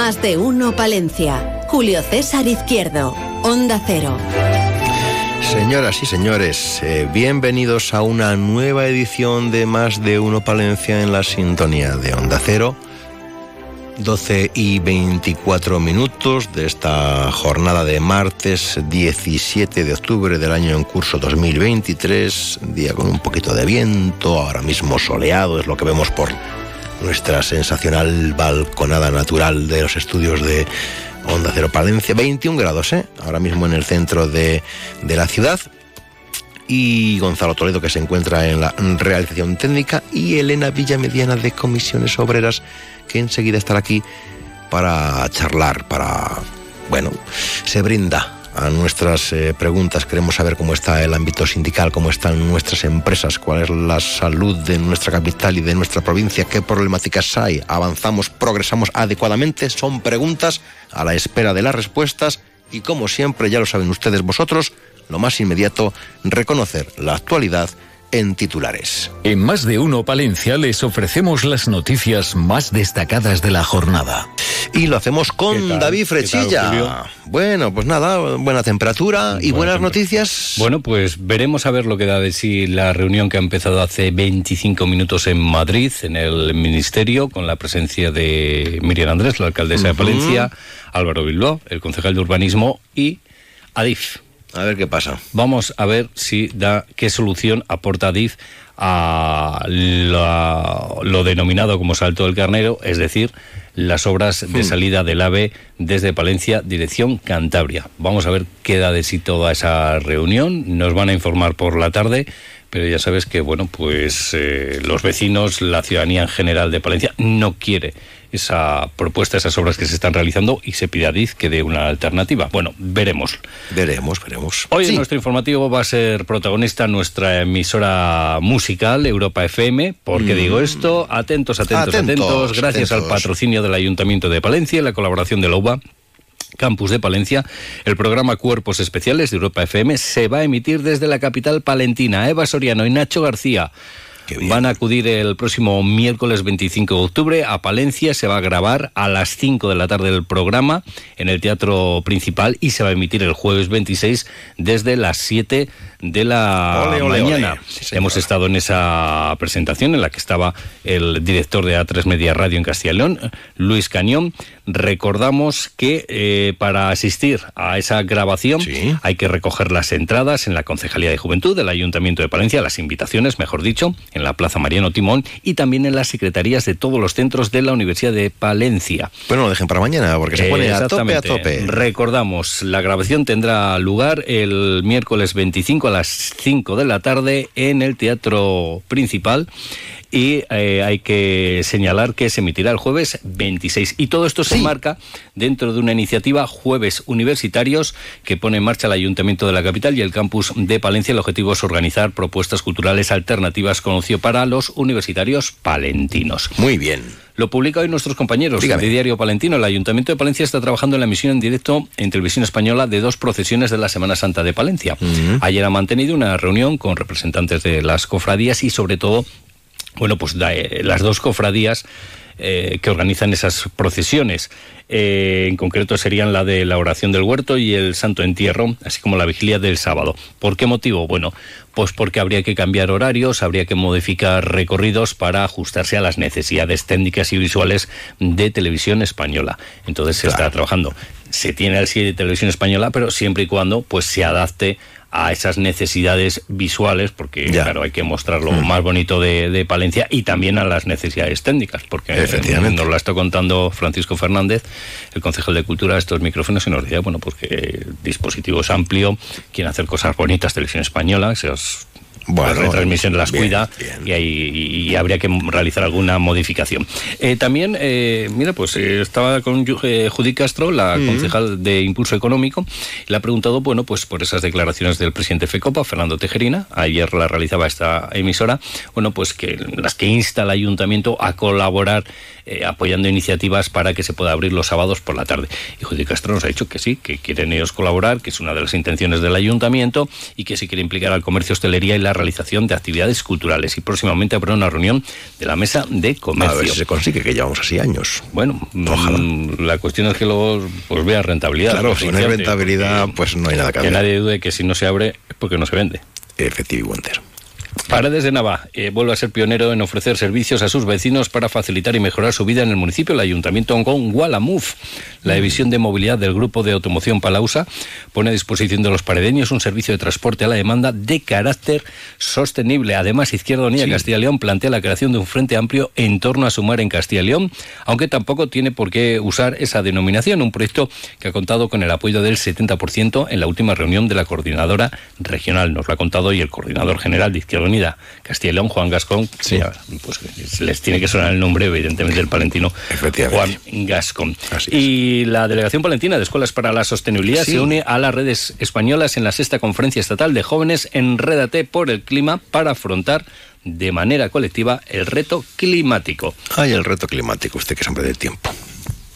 Más de uno Palencia. Julio César Izquierdo. Onda Cero. Señoras y señores, eh, bienvenidos a una nueva edición de Más de Uno Palencia en la sintonía de Onda Cero. 12 y 24 minutos de esta jornada de martes 17 de octubre del año en curso 2023, día con un poquito de viento, ahora mismo soleado, es lo que vemos por nuestra sensacional balconada natural de los estudios de Onda Cero Palencia, 21 grados, ¿eh? ahora mismo en el centro de, de la ciudad. Y Gonzalo Toledo, que se encuentra en la realización técnica, y Elena Villamediana de Comisiones Obreras, que enseguida estará aquí para charlar, para, bueno, se brinda a nuestras eh, preguntas. Queremos saber cómo está el ámbito sindical, cómo están nuestras empresas, cuál es la salud de nuestra capital y de nuestra provincia, qué problemáticas hay, avanzamos, progresamos adecuadamente. Son preguntas a la espera de las respuestas y como siempre, ya lo saben ustedes vosotros, lo más inmediato, reconocer la actualidad en titulares. En Más de Uno Palencia les ofrecemos las noticias más destacadas de la jornada. Y lo hacemos con? David ¿Qué tal, Frechilla. Bueno, pues nada, buena temperatura y Buena buenas temperatura. noticias. Bueno, pues veremos a ver lo que da de sí la reunión que ha empezado hace 25 minutos en Madrid, en el Ministerio, con la presencia de Miriam Andrés, la alcaldesa de Palencia, Álvaro Bilbao, el concejal de Urbanismo y Adif. A ver qué pasa. Vamos a ver si da qué solución aporta Adif a la- lo denominado como salto del carnero, es decir, las obras de salida del AVE desde Palencia, dirección Cantabria. Vamos a ver qué da de sí toda esa reunión. Nos van a informar por la tarde, pero ya sabes que, bueno, pues eh, los vecinos, la ciudadanía en general de Palencia no quiere esa propuesta, esas obras que se están realizando y se pide a Adif que dé una alternativa. Bueno, veremos. Veremos, veremos. Hoy Sí. en nuestro informativo va a ser protagonista nuestra emisora musical Europa FM. ¿Por qué digo esto? Atentos, atentos, Atentos, atentos. Gracias atentos. al patrocinio del Ayuntamiento de Palencia y la colaboración de la UBA. Campus de Palencia, el programa Cuerpos Especiales de Europa FM se va a emitir desde la capital palentina. Eva Soriano y Nacho García. Van a acudir el próximo miércoles 25 de octubre a Palencia. Se va a grabar a las 5 de la tarde el programa en el Teatro Principal y se va a emitir el jueves 26 desde las 7 de la Ole, ole, mañana. ole. Sí, señor. Hemos estado en esa presentación en la que estaba el director de A3 Media Radio en Castilla y León, Luis Cañón. Recordamos que eh, para asistir a esa grabación Sí. hay que recoger las entradas en la Concejalía de Juventud del Ayuntamiento de Palencia, las invitaciones, mejor dicho, en la Plaza Mariano Timón y también en las secretarías de todos los centros de la Universidad de Palencia. Pero no lo dejen para mañana porque se pone a tope, a tope. Recordamos, la grabación tendrá lugar el miércoles 25 a las 5 de la tarde en el Teatro Principal. Y eh, hay que señalar que se emitirá el jueves 26. Y todo esto se enmarca dentro de una iniciativa Jueves Universitarios que pone en marcha el Ayuntamiento de la Capital y el campus de Palencia. El objetivo es organizar propuestas culturales alternativas conocido para los universitarios palentinos. Muy bien. Lo publica hoy nuestros compañeros Dígame. de Diario Palentino. El Ayuntamiento de Palencia está trabajando en la emisión en directo en televisión española de dos procesiones de la Semana Santa de Palencia. Ayer ha mantenido una reunión con representantes de las cofradías y sobre todo, bueno, pues eh, las dos cofradías eh, que organizan esas procesiones. Eh, en concreto serían la de la oración del huerto y el santo entierro, así como la vigilia del sábado. ¿Por qué motivo? Bueno, pues porque habría que cambiar horarios, habría que modificar recorridos para ajustarse a las necesidades técnicas y visuales de televisión española. Entonces se está trabajando. Se tiene el sí de televisión española, pero siempre y cuando pues se adapte a esas necesidades visuales, porque Ya. claro, hay que mostrar lo más bonito de, de Palencia y también a las necesidades técnicas, porque eh, Efectivamente. nos lo está contando Francisco Fernández, el concejal de Cultura, de estos micrófonos, y nos decía, bueno, porque el dispositivo es amplio, quieren hacer cosas bonitas, televisión española, esos bueno, las retransmisiones las cuida Y, habría que realizar alguna modificación. Eh, también, eh, mira, pues eh, estaba con Judy Castro, la mm. concejal de Impulso Económico, y le ha preguntado, bueno, pues por esas declaraciones del presidente FECOPA, Fernando Tejerina, ayer la realizaba esta emisora, bueno, pues que las que insta al ayuntamiento a colaborar apoyando iniciativas para que se pueda abrir los sábados por la tarde. Y Judy Castro nos ha dicho que sí, que quieren ellos colaborar, que es una de las intenciones del ayuntamiento y que se quiere implicar al comercio, hostelería y la realización de actividades culturales y próximamente habrá una reunión de la mesa de comercio. A ver si se consigue, que llevamos así años. Bueno, mm, la cuestión es que luego pues, vea rentabilidad. Claro, si no hay rentabilidad, pues no hay nada que hacer. Que nadie dude que si no se abre es porque no se vende. Efectivo entero. Paredes de Nava eh, vuelve a ser pionero en ofrecer servicios a sus vecinos para facilitar y mejorar su vida en el municipio. El Ayuntamiento con Gualamuf, la división de movilidad del Grupo de Automoción Palausa, pone a disposición de los paredeños un servicio de transporte a la demanda de carácter sostenible. Además, Izquierda Unida Castilla y León plantea la creación de un frente amplio en torno a sumar en Castilla y León, aunque tampoco tiene por qué usar esa denominación. Un proyecto que ha contado con el apoyo del 70% en la última reunión de la coordinadora regional. Nos lo ha contado y el coordinador general de Izquierda Unida Castilla y León, Juan Gascón, pues les tiene que sonar el nombre, evidentemente, del palentino Juan Gascón. Y la Delegación Palentina de Escuelas para la Sostenibilidad se une a las redes españolas en la sexta conferencia estatal de jóvenes Enrédate por el clima para afrontar de manera colectiva el reto climático. Ay, el reto climático, usted que es hombre del tiempo.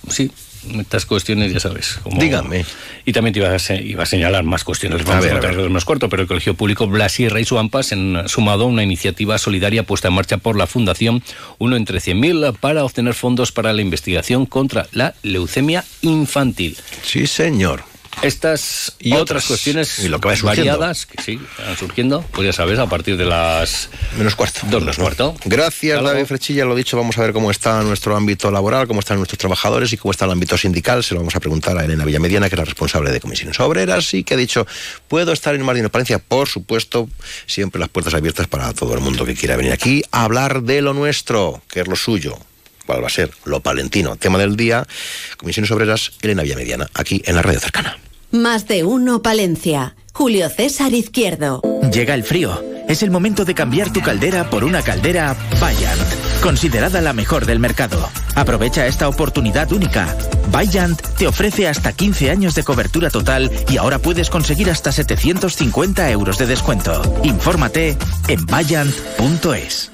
Sí, estas cuestiones, ya sabes. Dígame. Y también te iba a, iba a señalar más cuestiones. Vamos a, ver, más corto, pero el Colegio Público Blasierra y Suampas han sumado una iniciativa solidaria puesta en marcha por la Fundación Uno entre 100.000 para obtener fondos para la investigación contra la leucemia infantil. Sí, señor. Estas y otras, cuestiones y lo que variadas que sí están surgiendo, pues ya sabes, a partir de las menos cuarto. Dos menos cuarto. Gracias, David Frechilla. Lo dicho, vamos a ver cómo está nuestro ámbito laboral, cómo están nuestros trabajadores y cómo está el ámbito sindical. Se lo vamos a preguntar a Elena Villamediana, que es la responsable de comisiones obreras y que ha dicho, ¿puedo estar en más de Palencia? Por supuesto, siempre las puertas abiertas para todo el mundo que quiera venir aquí a hablar de lo nuestro, que es lo suyo cuál va a ser lo palentino. Tema del día, Comisiones Obreras, Elena Villamediana, aquí en la radio cercana. Más de uno Palencia. Julio César Izquierdo. Llega el frío. Es el momento de cambiar tu caldera por una caldera Bayant, considerada la mejor del mercado. Aprovecha esta oportunidad única. Bayant te ofrece hasta 15 años de cobertura total y ahora puedes conseguir hasta 750 euros de descuento. Infórmate en bayant.es.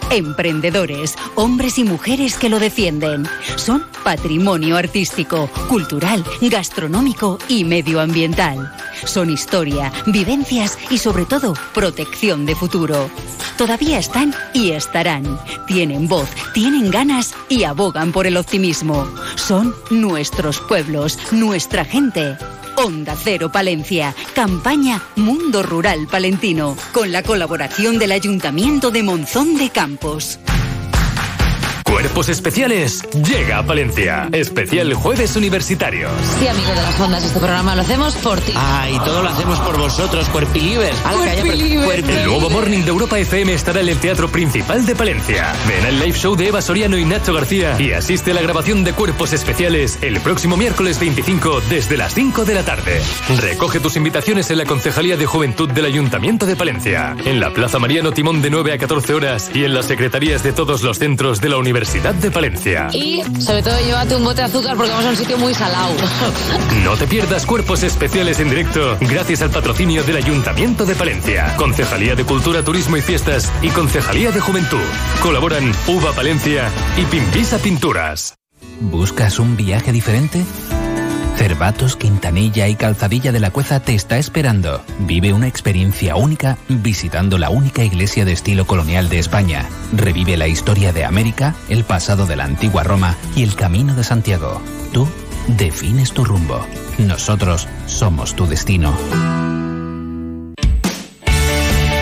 Emprendedores, hombres y mujeres que lo defienden. Son patrimonio artístico, cultural, gastronómico y medioambiental. Son historia, vivencias y sobre todo protección de futuro. Todavía están y estarán. Tienen voz, tienen ganas y abogan por el optimismo. Son nuestros pueblos, nuestra gente. Onda Cero Palencia, campaña Mundo Rural Palentino, con la colaboración del Ayuntamiento de Monzón de Campos. Cuerpos Especiales llega a Palencia. Especial Jueves Universitarios. Sí, amigo de las ondas, este programa lo hacemos por ti. Ah, y todo lo hacemos por vosotros, Cuerpilivers. El nuevo Morning de Europa FM estará en el Teatro Principal de Palencia. Ven al live show de Eva Soriano y Nacho García y asiste a la grabación de Cuerpos Especiales el próximo miércoles 25 desde las 5 de la tarde. Recoge tus invitaciones en la Concejalía de Juventud del Ayuntamiento de Palencia, en la Plaza Mariano Timón de 9 a 14 horas y en las secretarías de todos los centros de la Universidad de Palencia. Y sobre todo llévate un bote de azúcar porque vamos a un sitio muy salado. No te pierdas cuerpos especiales en directo gracias al patrocinio del Ayuntamiento de Palencia, Concejalía de Cultura, Turismo y Fiestas y Concejalía de Juventud. Colaboran Uva Palencia y Pimpisa Pinturas. ¿Buscas un viaje diferente? Cervatos, Quintanilla y Calzadilla de la Cueza te está esperando. Vive una experiencia única visitando la única iglesia de estilo colonial de España. Revive la historia de América, el pasado de la antigua Roma y el camino de Santiago. Tú defines tu rumbo. Nosotros somos tu destino.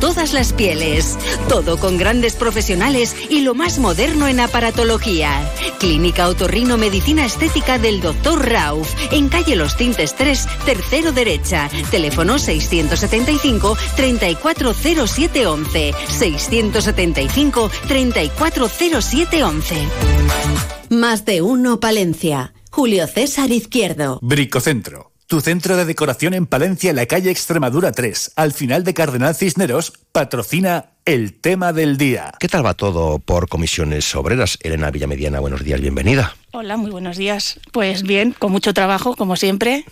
todas las pieles. Todo con grandes profesionales y lo más moderno en aparatología. Clínica Otorrino Medicina Estética del Dr. Rauf, en calle Los Tintes 3, tercero derecha. Teléfono 675 340711. 675 340711. Más de uno Palencia. Julio César Izquierdo. Bricocentro. Tu centro de decoración en Palencia, en la calle Extremadura 3, al final de Cardenal Cisneros, patrocina el tema del día. ¿Qué tal va todo por comisiones obreras? Elena Villamediana, buenos días, bienvenida. Hola, muy buenos días. Pues bien, con mucho trabajo, como siempre.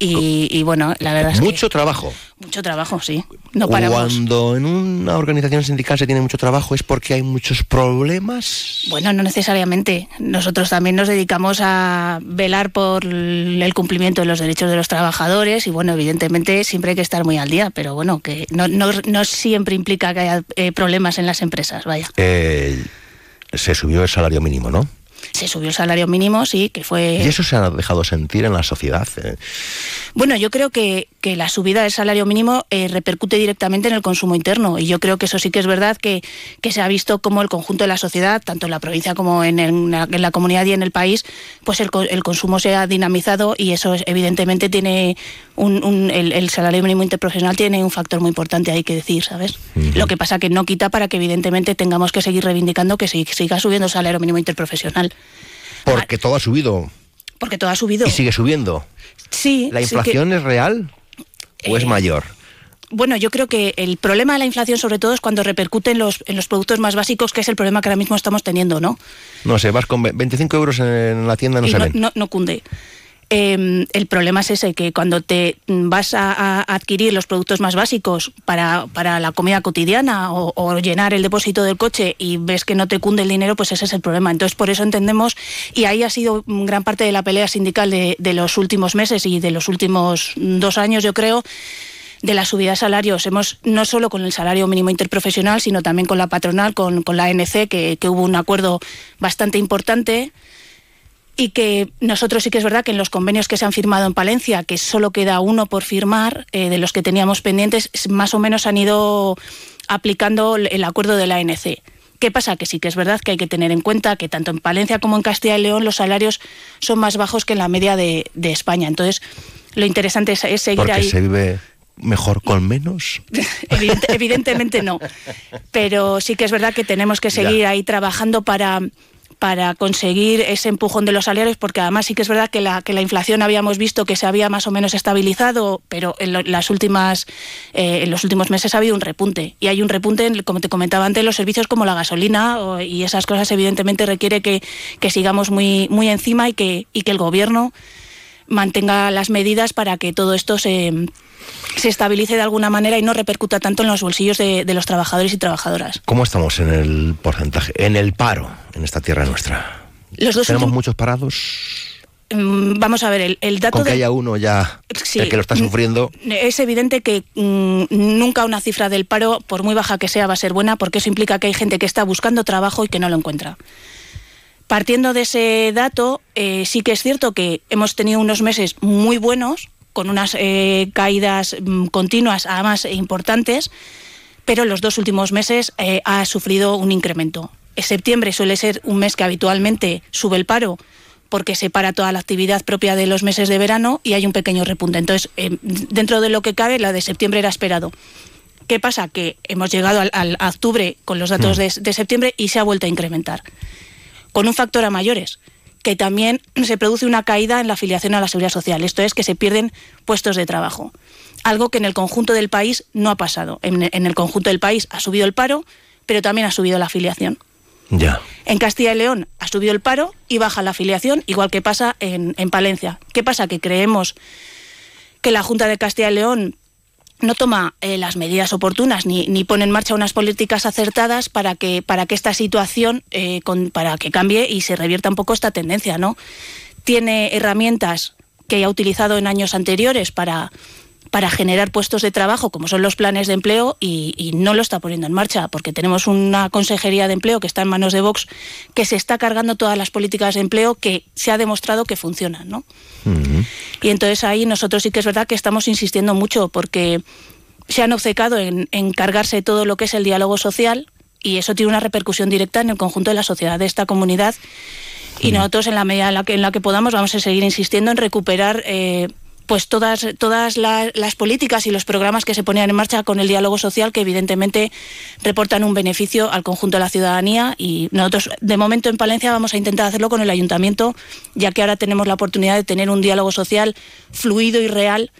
Y, y bueno, la verdad es Mucho trabajo. que mucho trabajo, sí. No paramos. Cuando en una organización sindical se tiene mucho trabajo es porque hay muchos problemas. Bueno, no necesariamente. Nosotros también nos dedicamos a velar por el cumplimiento de los derechos de los trabajadores y bueno, evidentemente siempre hay que estar muy al día, pero bueno, que no, no, no siempre implica que haya eh, problemas en las empresas, vaya. Eh, se subió el salario mínimo, ¿no? Se subió el salario mínimo, sí, que fue... Y eso se ha dejado sentir en la sociedad. Bueno, yo creo que, que la subida del salario mínimo eh, repercute directamente en el consumo interno y yo creo que eso sí que es verdad que, que se ha visto como el conjunto de la sociedad, tanto en la provincia como en, el- en la, comunidad y en el país, pues el, el consumo se ha dinamizado y eso es- evidentemente tiene un, un- el, el salario mínimo interprofesional tiene un factor muy importante hay que decir, ¿sabes? Lo que pasa que no quita para que evidentemente tengamos que seguir reivindicando que se- siga subiendo el salario mínimo interprofesional, Porque todo ha subido porque todo ha subido. y sigue subiendo. Sí, ¿La sí que- inflación es real o es mayor? Bueno, yo creo que el problema de la inflación sobre todo es cuando repercute en los, en los productos más básicos, que es el problema que ahora mismo estamos teniendo, ¿no? No sé, vas con ve- 25 euros en la tienda, no Y se no, ven. no- no cunde. Eh, el problema es ese, que cuando te vas a, adquirir los productos más básicos para, para la comida cotidiana o, llenar el depósito del coche y ves que no te cunde el dinero, pues ese es el problema. Entonces, por eso entendemos, y ahí ha sido gran parte de la pelea sindical de, de los últimos meses y de los últimos dos años, yo creo, de la subida de salarios. Hemos, no solo con el salario mínimo interprofesional, sino también con la patronal, con, con la ANC, que, que hubo un acuerdo bastante importante y que nosotros sí que es verdad que en los convenios que se han firmado en Palencia, que solo queda uno por firmar, eh, de los que teníamos pendientes, más o menos han ido aplicando el- acuerdo de la ANC. ¿Qué pasa? Que sí que es verdad que hay que tener en cuenta que tanto en Palencia como en Castilla y León los salarios son más bajos que en la media de, de España. Entonces, lo interesante es, es seguir Porque ahí. se vive mejor con menos. Evidente- evidentemente no. Pero sí que es verdad que tenemos que seguir ahí trabajando para, para conseguir ese empujón de los salarios, porque además sí que es verdad que la, que la inflación habíamos visto que se había más o menos estabilizado, pero en, lo- las últimas, eh, en los últimos meses ha habido un repunte. Y hay un repunte, en, como te comentaba antes, en los servicios como la gasolina y esas cosas evidentemente requiere que, que sigamos muy, muy encima y que, y que el gobierno mantenga las medidas para que todo esto se, se estabilice de alguna manera y no repercuta tanto en los bolsillos de, de los trabajadores y trabajadoras. ¿Cómo estamos en el porcentaje? En el paro en esta tierra nuestra. Los dos ¿Tenemos últimos- muchos parados? Mm, Vamos a ver, el, el dato Con que de- haya uno ya, Sí. el que lo está sufriendo. Es evidente que mm, nunca una cifra del paro, por muy baja que sea, va a ser buena, porque eso implica que hay gente que está buscando trabajo y que no lo encuentra. Partiendo de ese dato, eh, sí que es cierto que hemos tenido unos meses muy buenos, con unas eh, caídas mm, continuas, además importantes, pero en los dos últimos meses eh, ha sufrido un incremento. En septiembre suele ser un mes que habitualmente sube el paro porque se para toda la actividad propia de los meses de verano y hay un pequeño repunte. Entonces, eh, dentro de lo que cabe, la de septiembre era esperado. ¿Qué pasa? Que hemos llegado al, al- a octubre con los datos Mm. de, de septiembre y se ha vuelto a incrementar. Con un factor a mayores, que también se produce una caída en la afiliación a la seguridad social. Esto es que se pierden puestos de trabajo. Algo que en el conjunto del país no ha pasado. En, en el conjunto del país ha subido el paro, pero también ha subido la afiliación. Ya. En Castilla y León ha subido el paro y baja la afiliación, igual que pasa en, en Palencia. ¿Qué pasa? Que creemos que la Junta de Castilla y León no toma eh, las medidas oportunas ni, ni pone en marcha unas políticas acertadas para que, para que esta situación, eh, con- para que cambie y se revierta un poco esta tendencia, ¿no? Tiene herramientas que ha utilizado en años anteriores para, para generar puestos de trabajo, como son los planes de empleo, y, y no lo está poniendo en marcha, porque tenemos una consejería de empleo que está en manos de Vox, que se está cargando todas las políticas de empleo que se ha demostrado que funcionan, ¿no? Y entonces ahí nosotros sí que es verdad que estamos insistiendo mucho porque se han obcecado en, en cargarse todo lo que es el diálogo social y eso tiene una repercusión directa en el conjunto de la sociedad de esta comunidad. Y nosotros en la medida en la que, en la que podamos vamos a seguir insistiendo en recuperar eh, pues todas, todas la- las políticas y los programas que se ponían en marcha con el diálogo social que evidentemente reportan un beneficio al conjunto de la ciudadanía y nosotros de momento en Palencia vamos a intentar hacerlo con el ayuntamiento ya que ahora tenemos la oportunidad de tener un diálogo social fluido y real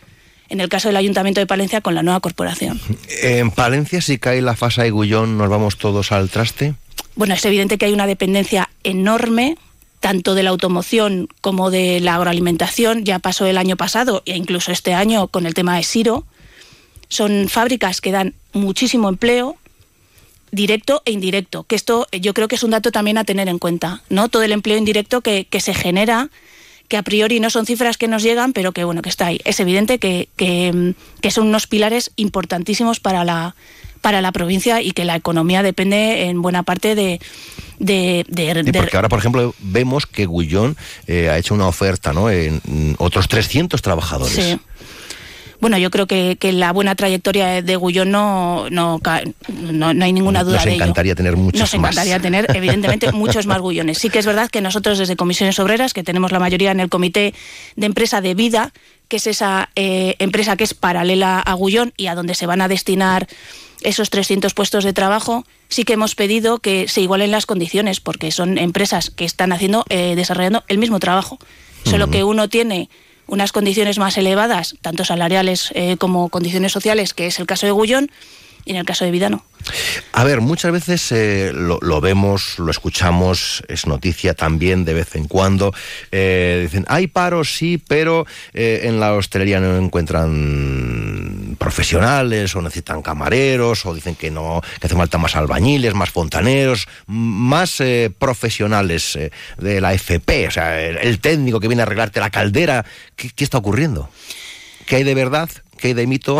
en el caso del ayuntamiento de Palencia con la nueva corporación. En Palencia, si cae la fasa de Gullón, ¿nos vamos todos al traste? Bueno, es evidente que hay una dependencia enorme tanto de la automoción como de la agroalimentación. Ya pasó el año pasado e incluso este año con el tema de Siro. Son fábricas que dan muchísimo empleo directo e indirecto, que esto yo creo que es un dato también a tener en cuenta, ¿no? Todo el empleo indirecto que, que se genera, que a priori no son cifras que nos llegan, pero que bueno, que está ahí. Es evidente que, que, que son unos pilares importantísimos para la, para la provincia y que la economía depende en buena parte de... de, de- Sí, de- porque ahora, por ejemplo, vemos que Gullón eh, ha hecho una oferta, ¿no? En otros 300 trabajadores. Sí. Bueno, yo creo que, que la buena trayectoria de Gullón no, no, no, no hay ninguna duda Nos de ello. encantaría tener muchos Nos encantaría más. tener, evidentemente, muchos más gullones. Sí que es verdad que nosotros desde Comisiones Obreras, que tenemos la mayoría en el Comité de Empresa de Vida, que es esa eh, empresa que es paralela a Gullón y a donde se van a destinar esos 300 puestos de trabajo, sí que hemos pedido que se igualen las condiciones, porque son empresas que están haciendo, eh, desarrollando el mismo trabajo. Solo que uno tiene unas condiciones más elevadas, tanto salariales eh, como condiciones sociales, que es el caso de Gullón, y en el caso de Vida no. A ver, muchas veces eh, lo, vemos, lo escuchamos, es noticia también de vez en cuando. eh, dicen, hay paros, sí, pero eh, en la hostelería no encuentran profesionales o necesitan camareros o dicen que no, que hace falta más albañiles, más fontaneros, más profesionales de la FP, o sea, el, técnico que viene a arreglarte la caldera. ¿Qué, qué está ocurriendo? ¿Qué hay de verdad? ¿Qué hay de mito?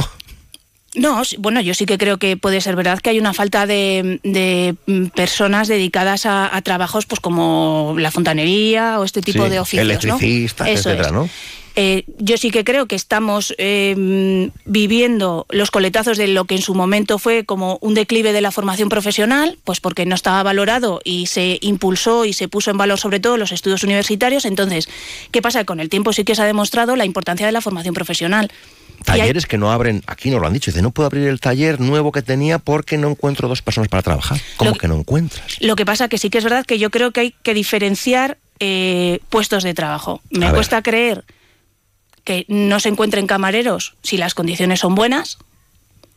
No, bueno, yo sí que creo que puede ser verdad que hay una falta de, de, mm, personas dedicadas a, a trabajos pues como la fontanería o este tipo Sí, de oficios. ¿no? Electricistas, Eso etcétera, es. ¿no? Eh, yo sí que creo que estamos eh, mm, viviendo los coletazos de lo que en su momento fue como un declive de la formación profesional, pues porque no estaba valorado y se impulsó y se puso en valor sobre todo los estudios universitarios. Entonces, ¿qué pasa? Con el tiempo sí que se ha demostrado la importancia de la formación profesional. Hay- Talleres que no abren, aquí nos lo han dicho, dice, no puedo abrir el taller nuevo que tenía porque no encuentro dos personas para trabajar. ¿Cómo que no encuentras? Lo que pasa que sí que es verdad que yo creo que hay que diferenciar eh, puestos de trabajo. Me A ver. cuesta creer que no se encuentren camareros si las condiciones son buenas,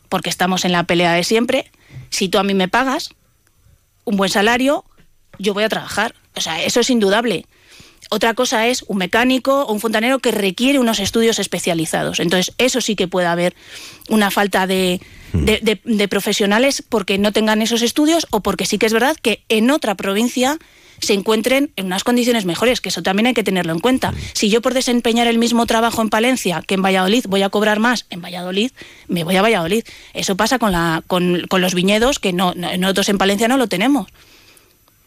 porque estamos en la pelea de siempre. Si tú a mí me pagas un buen salario, yo voy a trabajar. O sea, eso es indudable. Otra cosa es un mecánico o un fontanero que requiere unos estudios especializados. Entonces, eso sí que puede haber una falta de, de- de- de profesionales porque no tengan esos estudios o porque sí que es verdad que en otra provincia se encuentren en unas condiciones mejores, que eso también hay que tenerlo en cuenta. Si yo por desempeñar el mismo trabajo en Palencia que en Valladolid voy a cobrar más en Valladolid, me voy a Valladolid. Eso pasa con, la, con, con los viñedos, que no, no- nosotros en Palencia no lo tenemos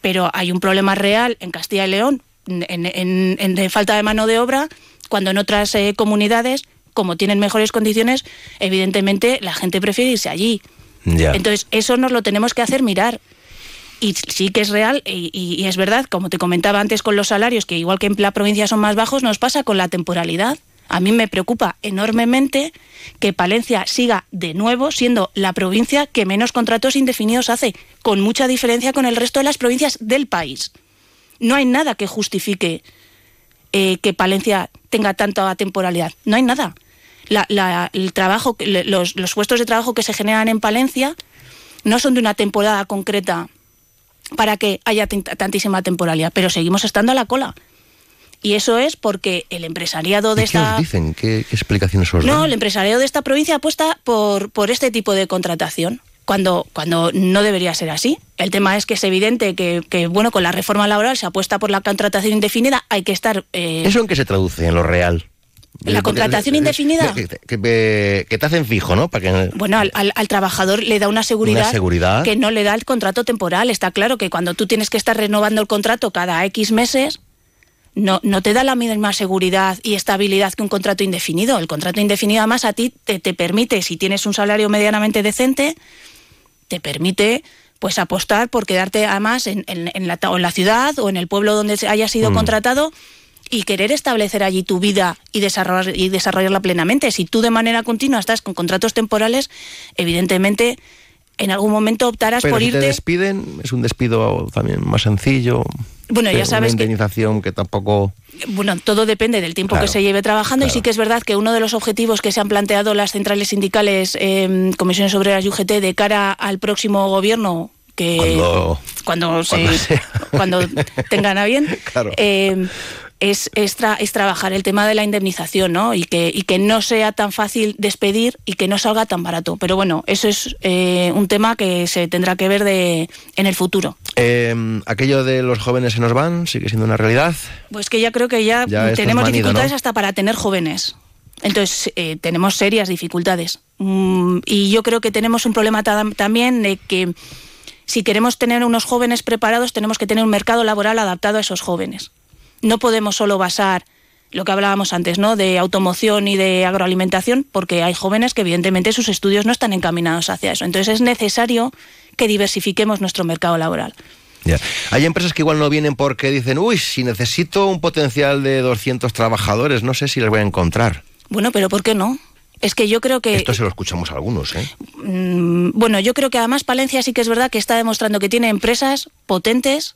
pero hay un problema real en Castilla y León en, en- en de falta de mano de obra, cuando en otras eh, comunidades, como tienen mejores condiciones, evidentemente la gente prefiere irse allí. Ya. Entonces, eso nos lo tenemos que hacer mirar. Y sí que es real y, es verdad, como te comentaba antes con los salarios, que igual que en la provincia son más bajos, nos pasa con la temporalidad. A mí me preocupa enormemente que Palencia siga de nuevo siendo la provincia que menos contratos indefinidos hace, con mucha diferencia con el resto de las provincias del país. No hay nada que justifique eh, que Palencia tenga tanta temporalidad. No hay nada. La- la- el trabajo, los, los puestos de trabajo que se generan en Palencia no son de una temporada concreta para que haya tantísima temporalidad, pero seguimos estando a la cola. Y eso es porque el empresariado de ¿Y ¿Qué esta... os dicen? ¿Qué, qué explicaciones os No, el empresariado de esta provincia apuesta por, por este tipo de contratación. Cuando, cuando no debería ser así. El tema es que es evidente que, que, bueno, con la reforma laboral se apuesta por la contratación indefinida, hay que estar... eh, ¿Eso en qué se traduce en lo real? ¿La Eh, contratación indefinida? Que, que- te hacen fijo, ¿no? Para que, Bueno, al, al- al trabajador le da una seguridad, Una seguridad. que no le da el contrato temporal. Está claro que cuando tú tienes que estar renovando el contrato cada X meses, no, no te da la misma seguridad y estabilidad que un contrato indefinido. El contrato indefinido además a ti te, te permite, si tienes un salario medianamente decente, te permite pues apostar por quedarte además en, en- en la, en la ciudad o en el pueblo donde se- hayas sido Mm. contratado y querer establecer allí tu vida y, desarrollar, y desarrollarla plenamente. Si tú de manera continua estás con contratos temporales, evidentemente en algún momento optarás Pero por si irte. te despiden, es un despido también más sencillo. Bueno, ya Eh, sabes Una indemnización que, tampoco... Bueno, todo depende del tiempo Claro, que se lleve trabajando y sí que es verdad que uno de los objetivos que se han planteado las centrales sindicales, eh, comisiones obreras y UGT de cara al próximo gobierno que Cuando- cuando, se- cuando sea. cuando tengan a bien Claro. eh, es, es, tra- es trabajar el tema de la indemnización ¿no? y, que, y que no sea tan fácil despedir y que no salga tan barato. Pero bueno, eso es eh, un tema que se tendrá que ver de, en el futuro. Eh, aquello de los jóvenes se nos van, sigue siendo una realidad. Pues que ya creo que ya, tenemos manido, dificultades ¿no? hasta para tener jóvenes. Entonces, eh, tenemos serias dificultades. Mm, y yo creo que tenemos un problema ta- también de que si queremos tener unos jóvenes preparados, tenemos que tener un mercado laboral adaptado a esos jóvenes. No podemos solo basar lo que hablábamos antes, ¿no? De automoción y de agroalimentación, porque hay jóvenes que evidentemente sus estudios no están encaminados hacia eso. Entonces es necesario que diversifiquemos nuestro mercado laboral. Ya. Hay empresas que igual no vienen porque dicen, uy, si necesito un potencial de 200 trabajadores, no sé si les voy a encontrar. Bueno, pero ¿por qué no? Es que yo creo que Esto se lo escuchamos a algunos, ¿eh? Mm, bueno, yo creo que además Palencia sí que es verdad que está demostrando que tiene empresas potentes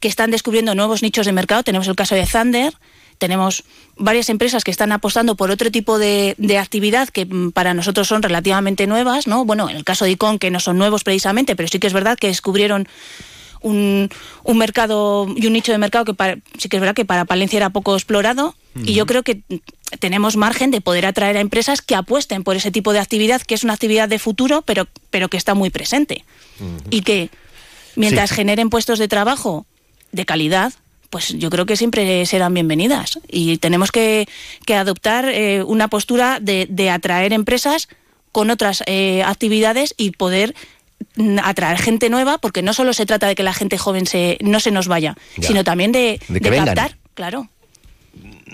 que están descubriendo nuevos nichos de mercado. Tenemos el caso de Thunder, tenemos varias empresas que están apostando por otro tipo de, de actividad que mm, para nosotros son relativamente nuevas, ¿no? Bueno, en el caso de Icon, que no son nuevos precisamente, pero sí que es verdad que descubrieron un, un mercado y un nicho de mercado que para- sí que es verdad que para Palencia era poco explorado y yo creo que tenemos margen de poder atraer a empresas que apuesten por ese tipo de actividad, que es una actividad de futuro, pero, pero que está muy presente. Y que mientras Sí. generen puestos de trabajo de calidad, pues yo creo que siempre serán bienvenidas. Y tenemos que, que adoptar eh, una postura de, de atraer empresas con otras eh, actividades y poder mm, atraer gente nueva, porque no solo se trata de que la gente joven se, no se nos vaya, Ya. sino también de, De que vengan. captar, claro.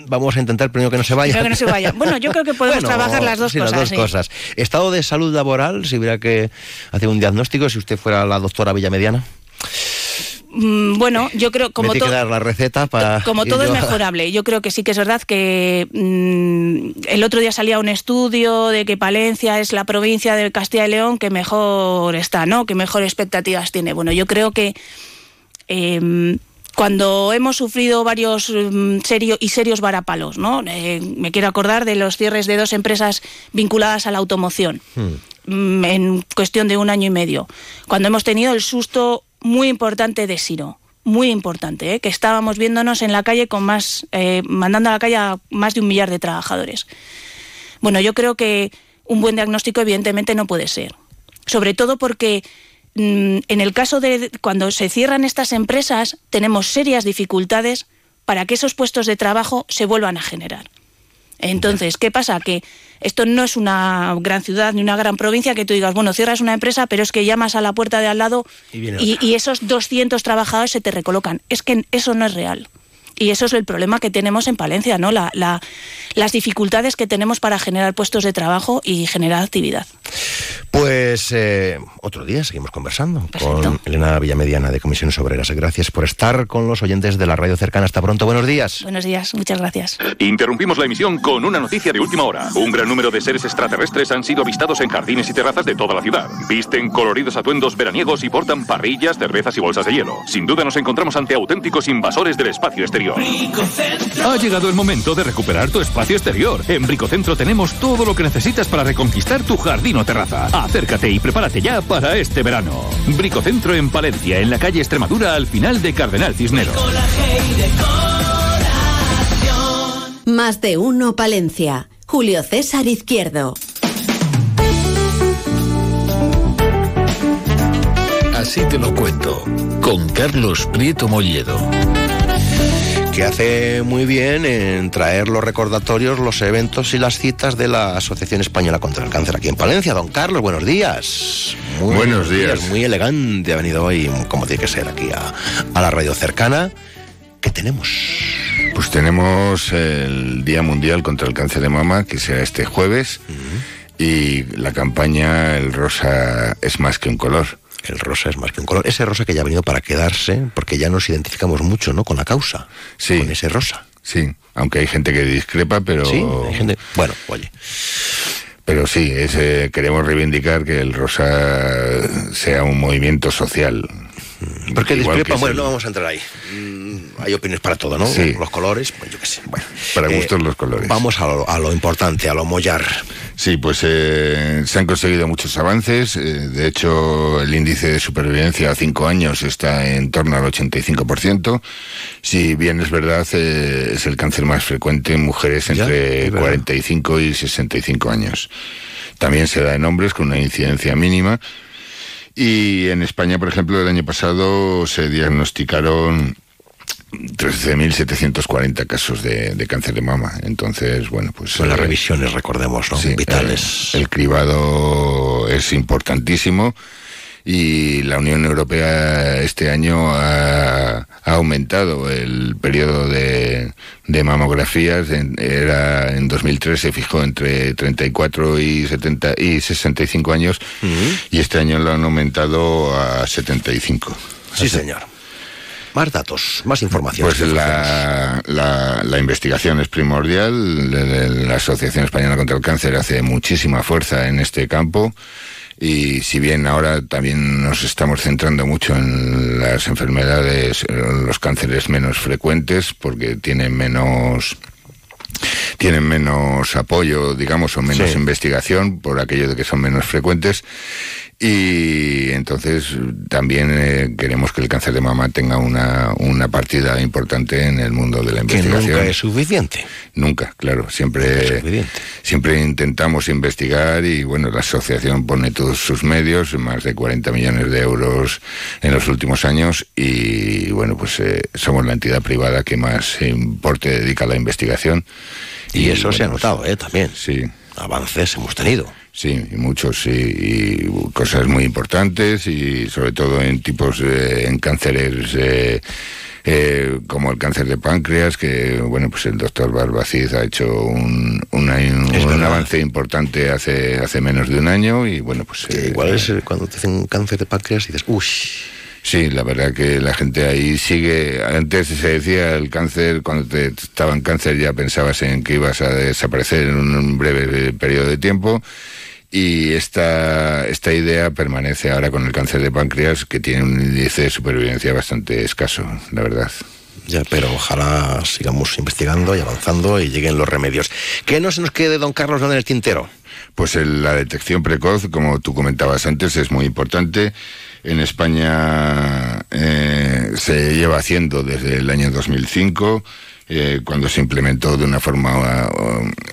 Vamos a intentar primero que no se vaya. Que no se vaya. Bueno, yo creo que podemos Bueno, trabajar las dos sí, cosas. Las dos sí. cosas. Estado de salud laboral, si hubiera que hacer un diagnóstico, si usted fuera la doctora Villamediana. Mm, bueno, yo creo como todo. la receta para. Como todo es yo mejorable. Yo creo que sí que es verdad que mm, el otro día salía un estudio de que Palencia es la provincia de Castilla y León que mejor está, ¿no? Que mejor expectativas tiene. Bueno, yo creo que eh, cuando hemos sufrido varios mm, serio y serios varapalos, ¿no? Eh, me quiero acordar de los cierres de dos empresas vinculadas a la automoción mm, en cuestión de un año y medio, cuando hemos tenido el susto muy importante de Siro, muy importante, ¿eh? que estábamos viéndonos en la calle con más, eh, mandando a la calle a más de un millar de trabajadores. Bueno, yo creo que un buen diagnóstico evidentemente no puede ser, sobre todo porque mm, en el caso de cuando se cierran estas empresas tenemos serias dificultades para que esos puestos de trabajo se vuelvan a generar. Entonces, ¿qué pasa? Que esto no es una gran ciudad ni una gran provincia que tú digas, bueno, cierras una empresa, pero es que llamas a la puerta de al lado Y y esos 200 trabajadores se te recolocan. Es que eso no es real. Y eso es el problema que tenemos en Palencia, ¿no? La- la- las dificultades que tenemos para generar puestos de trabajo y generar actividad. Pues eh, otro día seguimos conversando con Elena Villamediana de Comisiones Obreras. Gracias por estar con los oyentes de la radio cercana. Hasta pronto, buenos días. Buenos días, muchas gracias. Interrumpimos la emisión con una noticia de última hora. Un gran número de seres extraterrestres han sido avistados en jardines y terrazas de toda la ciudad. Visten coloridos atuendos veraniegos y portan parrillas, cervezas y bolsas de hielo. Sin duda nos encontramos ante auténticos invasores del espacio exterior. Ha llegado el momento de recuperar tu espacio exterior. En Bricocentro tenemos todo lo que necesitas para reconquistar tu jardín o terraza. Acércate y prepárate ya para este verano. Bricocentro en Palencia, en la calle Extremadura, al final de Cardenal Cisneros. Más de uno Palencia. Julio César Izquierdo. Así te lo cuento, con Carlos Prieto Molledo. Que hace muy bien en traer los recordatorios, los eventos y las citas de la Asociación Española contra el Cáncer aquí en Palencia. Don Carlos, buenos días. Muy Buenos días. Muy elegante ha venido hoy, como tiene que ser, aquí a, a la radio cercana. ¿Qué tenemos? Pues tenemos el Día Mundial contra el Cáncer de Mama, que será este jueves, y la campaña El rosa es más que un color. El rosa es más que un color. Ese rosa que ya ha venido para quedarse, porque ya nos identificamos mucho, ¿no? Con la causa. Sí. Con ese rosa. Sí, aunque hay gente que discrepa, pero... Sí, hay gente... Bueno, oye. Pero sí, es, eh, queremos reivindicar que el rosa sea un movimiento social. Porque discrepan, bueno, no vamos a entrar ahí. Mm, hay opiniones para todo, ¿no? Sí. Los colores, pues yo qué sé. Bueno, Para Eh, gustos los colores. Vamos a lo, a lo importante, a lo mollar. Sí, pues eh, se han conseguido muchos avances. eh, de hecho, el índice de supervivencia a cinco años está en torno al 85%. Si bien es verdad, eh, es el cáncer más frecuente en mujeres entre es verdad. 45 y 65 años. También se da en hombres con una incidencia mínima. Y en España, por ejemplo, el año pasado se diagnosticaron 13.740 casos de, de cáncer de mama. Entonces, bueno, pues... Son las eh, revisiones, recordemos, ¿no? Sí, Vitales. El, el cribado es importantísimo y la Unión Europea este año ha, ha aumentado el periodo de, de mamografías. En, era en 2003 se fijó entre 34 y 70 y 65 años y este año lo han aumentado a 75. Sí, señor. Más datos, más información. Pues la, la, la investigación es primordial. La Asociación Española contra el Cáncer hace muchísima fuerza en este campo. Y si bien ahora también nos estamos centrando mucho en las enfermedades, en los cánceres menos frecuentes, porque tienen menos tienen menos apoyo, digamos, o menos Sí. investigación por aquello de que son menos frecuentes. Y entonces también eh, queremos que el cáncer de mama tenga una, una partida importante en el mundo de la Que investigación. nunca es suficiente. Nunca, claro. Siempre, siempre intentamos investigar y bueno, la asociación pone todos sus medios, más de 40 millones de euros en los últimos años y bueno, pues eh, somos la entidad privada que más importe dedica a la investigación. Y, eso se ha bueno, notado, ¿eh? También. Sí. Avances hemos tenido. Sí, muchos, sí, y cosas muy importantes y sobre todo en tipos, de, en cánceres eh, eh, como el cáncer de páncreas, que bueno, pues el doctor Barbacid ha hecho un, un, verdad. avance importante hace, hace menos de un año y bueno, pues... eh, Igual es eh, cuando te hacen cáncer de páncreas y dices, uy. Sí, la verdad que la gente ahí sigue. Antes se decía el cáncer, cuando te estaba en cáncer ya pensabas en que ibas a desaparecer en un breve periodo de tiempo. Y esta, esta idea permanece ahora con el cáncer de páncreas, que tiene un índice de supervivencia bastante escaso, la verdad. Ya, pero ojalá sigamos investigando y avanzando y lleguen los remedios. Que no se nos quede, don Carlos, en el tintero. Pues el- la detección precoz, como tú comentabas antes, es muy importante. En España eh, se lleva haciendo desde el año 2005, eh, cuando se implementó de una forma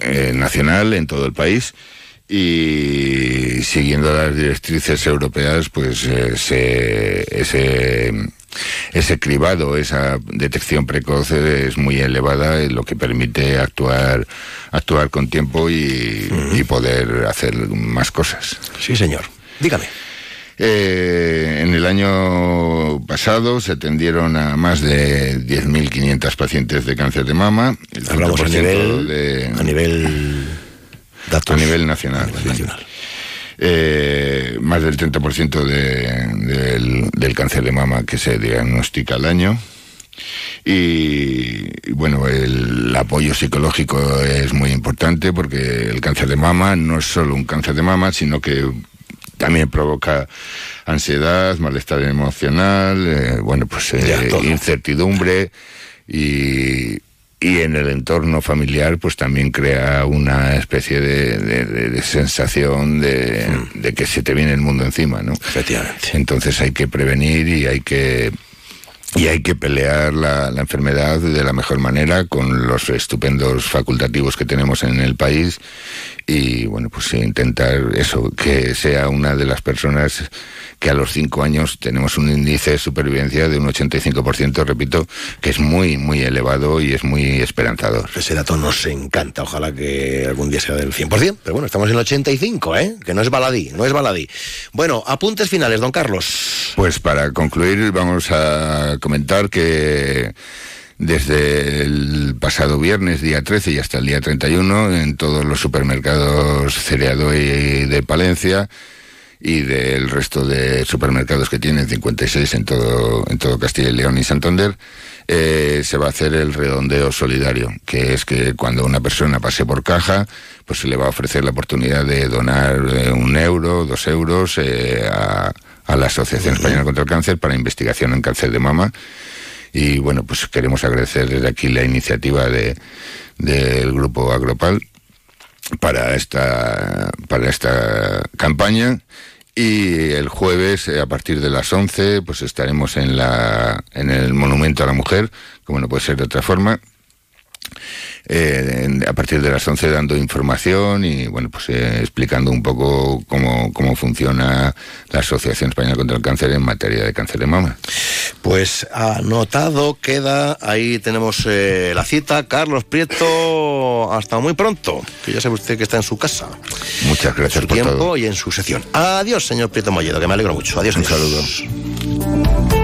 eh, nacional en todo el país. Y siguiendo las directrices europeas, pues eh, se- ese, ese cribado, esa detección precoz es muy elevada, eh, lo que permite actuar, actuar con tiempo y, y poder hacer más cosas. Sí, señor. Dígame. Eh, en el año pasado se atendieron a más de 10.500 pacientes de cáncer de mama. El Hablamos a 5% nivel, de- a nivel datos. a nivel nacional. eh, más del 30% de, del, cáncer de mama que se diagnostica al año. Y, bueno, el apoyo psicológico es muy importante porque el cáncer de mama no es solo un cáncer de mama, sino que también provoca ansiedad, malestar emocional, eh, bueno, pues eh, incertidumbre y y en el entorno familiar pues también crea una especie de, sensación de, hmm. de, que se te viene el mundo encima, ¿no? Efectivamente. Entonces hay que prevenir y hay que y hay que pelear la, la, enfermedad de la mejor manera con los estupendos facultativos que tenemos en el país y bueno pues intentar eso que sea una de las personas que a los cinco años tenemos un índice de supervivencia de un 85%, repito, que es muy, muy elevado y es muy esperanzador. Ese dato nos encanta, ojalá que algún día sea del 100%, pero bueno, estamos en el 85, ¿eh? Que no es baladí, no es baladí. Bueno, apuntes finales, don Carlos. Pues para concluir vamos a comentar que desde el pasado viernes, día 13, y hasta el día 31, en todos los supermercados Cereado y de Palencia, y del resto de supermercados que tienen, 56 en todo, en todo Castilla y León y Santander, eh, se va a hacer el redondeo solidario, que es que cuando una persona pase por caja, pues se le va a ofrecer la oportunidad de donar eh, un euro, dos euros eh, a, a, la Asociación Española contra el Cáncer para investigación en cáncer de mama. Y bueno, pues queremos agradecer desde aquí la iniciativa de, del grupo Agropal para esta, para esta campaña y el jueves, eh, a partir de las 11, pues estaremos en, la, en el Monumento a la Mujer, como no puede ser de otra forma, eh, a partir de las 11 dando información y bueno pues eh, explicando un poco cómo, cómo funciona la Asociación Española contra el Cáncer en materia de cáncer de mama. Pues anotado queda, ahí tenemos eh, la cita. Carlos Prieto, hasta muy pronto, que ya sabe usted que está en su casa. Muchas gracias en su tiempo y en su sección. Adiós, señor Prieto Molledo, que me alegro mucho. Adiós. Un saludo.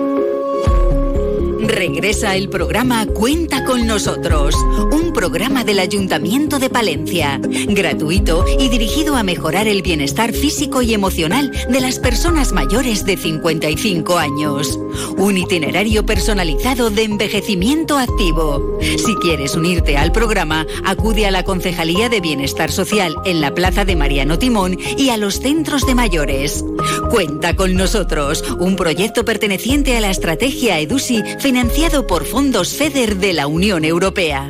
Regresa el programa Cuenta con nosotros, un programa del Ayuntamiento de Palencia, gratuito y dirigido a mejorar el bienestar físico y emocional de las personas mayores de 55 años. Un itinerario personalizado de envejecimiento activo. Si quieres unirte al programa, acude a la Concejalía de Bienestar Social en la Plaza de Mariano Timón y a los centros de mayores. Cuenta con nosotros, un proyecto perteneciente a la estrategia EDUSI financiado por fondos FEDER de la Unión Europea.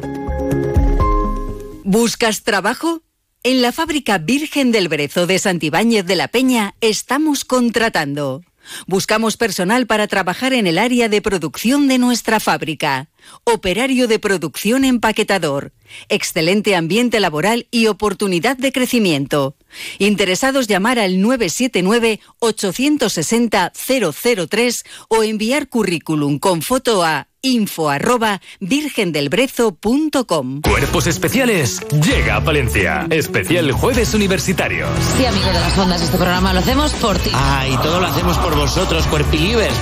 ¿Buscas trabajo? En la fábrica Virgen del Brezo de Santibáñez de la Peña estamos contratando. Buscamos personal para trabajar en el área de producción de nuestra fábrica. Operario de producción empaquetador. Excelente ambiente laboral y oportunidad de crecimiento. Interesados llamar al 979-860-003 o enviar currículum con foto a info arroba virgendelbrezo.com. Cuerpos especiales llega a Palencia. Especial Jueves Universitarios. Sí, amigo de las ondas, este programa lo hacemos por ti. Ah, y todo lo hacemos por vosotros, cuerpilivers.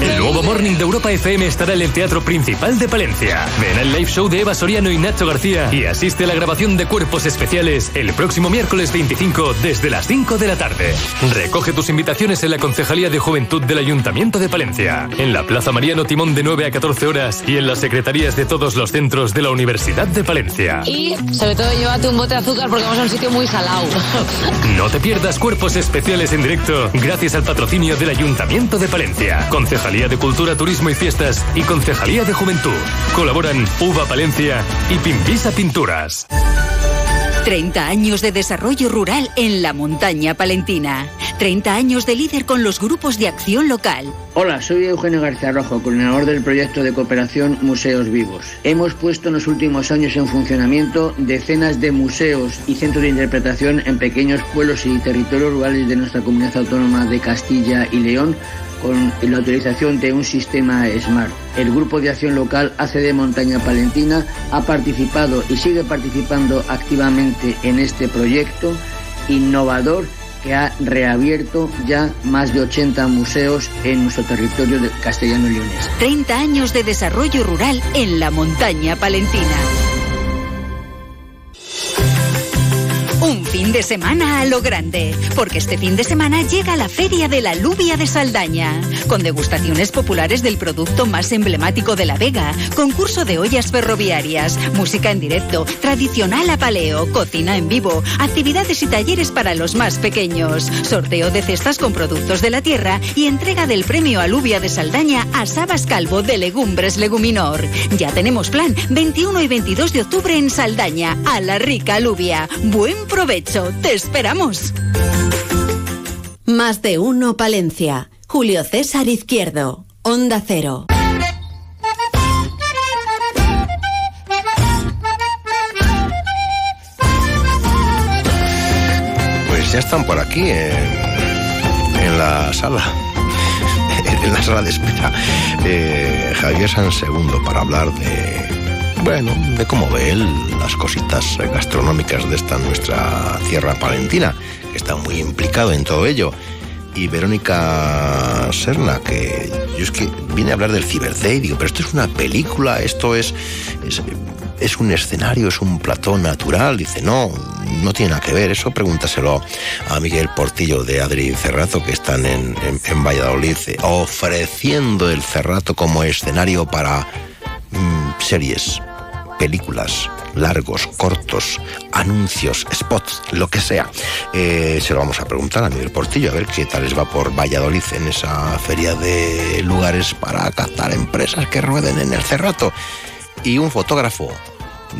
El nuevo Morning de Europa FM estará en el Teatro Principal de Palencia. Ven al live show de Eva Soriano y Nacho García y asiste a la grabación de Cuerpos Especiales el próximo miércoles 25 desde las 5 de la tarde. Recoge tus invitaciones en la Concejalía de Juventud del Ayuntamiento de Palencia, en la Plaza Mariano Timón de 9 a 14 horas y en las secretarías de todos los centros de la Universidad de Palencia. Y sobre todo llévate un bote de azúcar porque vamos a un sitio muy salado. No te pierdas cuerpos especiales en directo gracias al patrocinio del Ayuntamiento de Palencia, Concejalía de Cultura, Turismo y Fiestas y Concejalía de Juventud. Colaboran Uva Palencia y Pimpisa Pinturas. 30 años de desarrollo rural en la montaña palentina. 30 años de líder con los grupos de acción local. Hola, soy Eugenio García Rojo, coordinador del proyecto de cooperación Museos Vivos. Hemos puesto en los últimos años en funcionamiento decenas de museos y centros de interpretación en pequeños pueblos y territorios rurales de nuestra comunidad autónoma de Castilla y León con la utilización de un sistema SMART. El Grupo de Acción Local ACD Montaña Palentina ha participado y sigue participando activamente en este proyecto innovador que ha reabierto ya más de 80 museos en nuestro territorio de castellano y leonés. 30 años de desarrollo rural en la montaña palentina. De semana a lo grande, porque este fin de semana llega la Feria de la Lubia de Saldaña, con degustaciones populares del producto más emblemático de La Vega, concurso de ollas ferroviarias, música en directo, tradicional a paleo, cocina en vivo, actividades y talleres para los más pequeños, sorteo de cestas con productos de la tierra y entrega del premio Alubia de Saldaña a Sabas Calvo de Legumbres Leguminor. Ya tenemos plan 21 y 22 de octubre en Saldaña, a la rica alubia. Buen provecho, te esperamos. Más de uno Palencia. Julio César Izquierdo. Onda Cero. Pues ya están por aquí en, en la sala. En la sala de espera. Eh, Javier San Segundo para hablar de bueno, de cómo ve él las cositas gastronómicas de esta nuestra tierra palentina, que está muy implicado en todo ello. Y Verónica Serna, que yo es que viene a hablar del Cyber Day, digo, pero esto es una película, esto es, es, un escenario, es un plató natural. Dice, no, no tiene nada que ver. Eso pregúntaselo a Miguel Portillo de Adri Cerrato, que están en, en, Valladolid, ofreciendo el Cerrato como escenario para mmm, series, películas, largos, cortos, anuncios, spots, lo que sea. Eh, se lo vamos a preguntar a Miguel Portillo, a ver qué tal les va por Valladolid en esa feria de lugares para captar empresas que rueden en el cerrato. Y un fotógrafo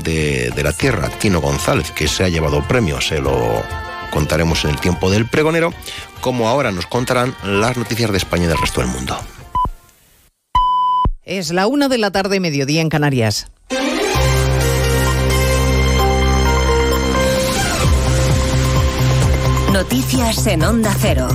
de, de la tierra, Tino González, que se ha llevado premio, se lo contaremos en el tiempo del pregonero, como ahora nos contarán las noticias de España y del resto del mundo. Es la una de la tarde, mediodía en Canarias. Noticias en Onda Cero.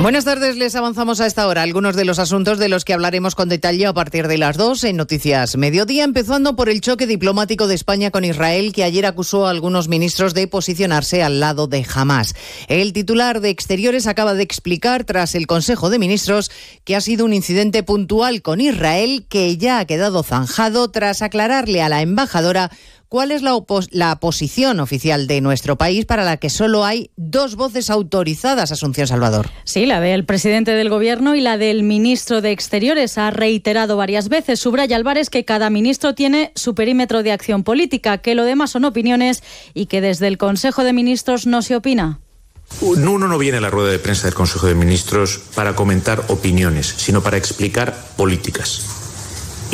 Buenas tardes, les avanzamos a esta hora algunos de los asuntos de los que hablaremos con detalle a partir de las dos en Noticias Mediodía, empezando por el choque diplomático de España con Israel, que ayer acusó a algunos ministros de posicionarse al lado de Hamas. El titular de Exteriores acaba de explicar, tras el Consejo de Ministros, que ha sido un incidente puntual con Israel que ya ha quedado zanjado tras aclararle a la embajadora ¿Cuál es la, la, posición oficial de nuestro país para la que solo hay dos voces autorizadas, Asunción Salvador? Sí, la del presidente del Gobierno y la del ministro de Exteriores. Ha reiterado varias veces, subraya Álvarez, que cada ministro tiene su perímetro de acción política, que lo demás son opiniones y que desde el Consejo de Ministros no se opina. No, uno no viene a la rueda de prensa del Consejo de Ministros para comentar opiniones, sino para explicar políticas.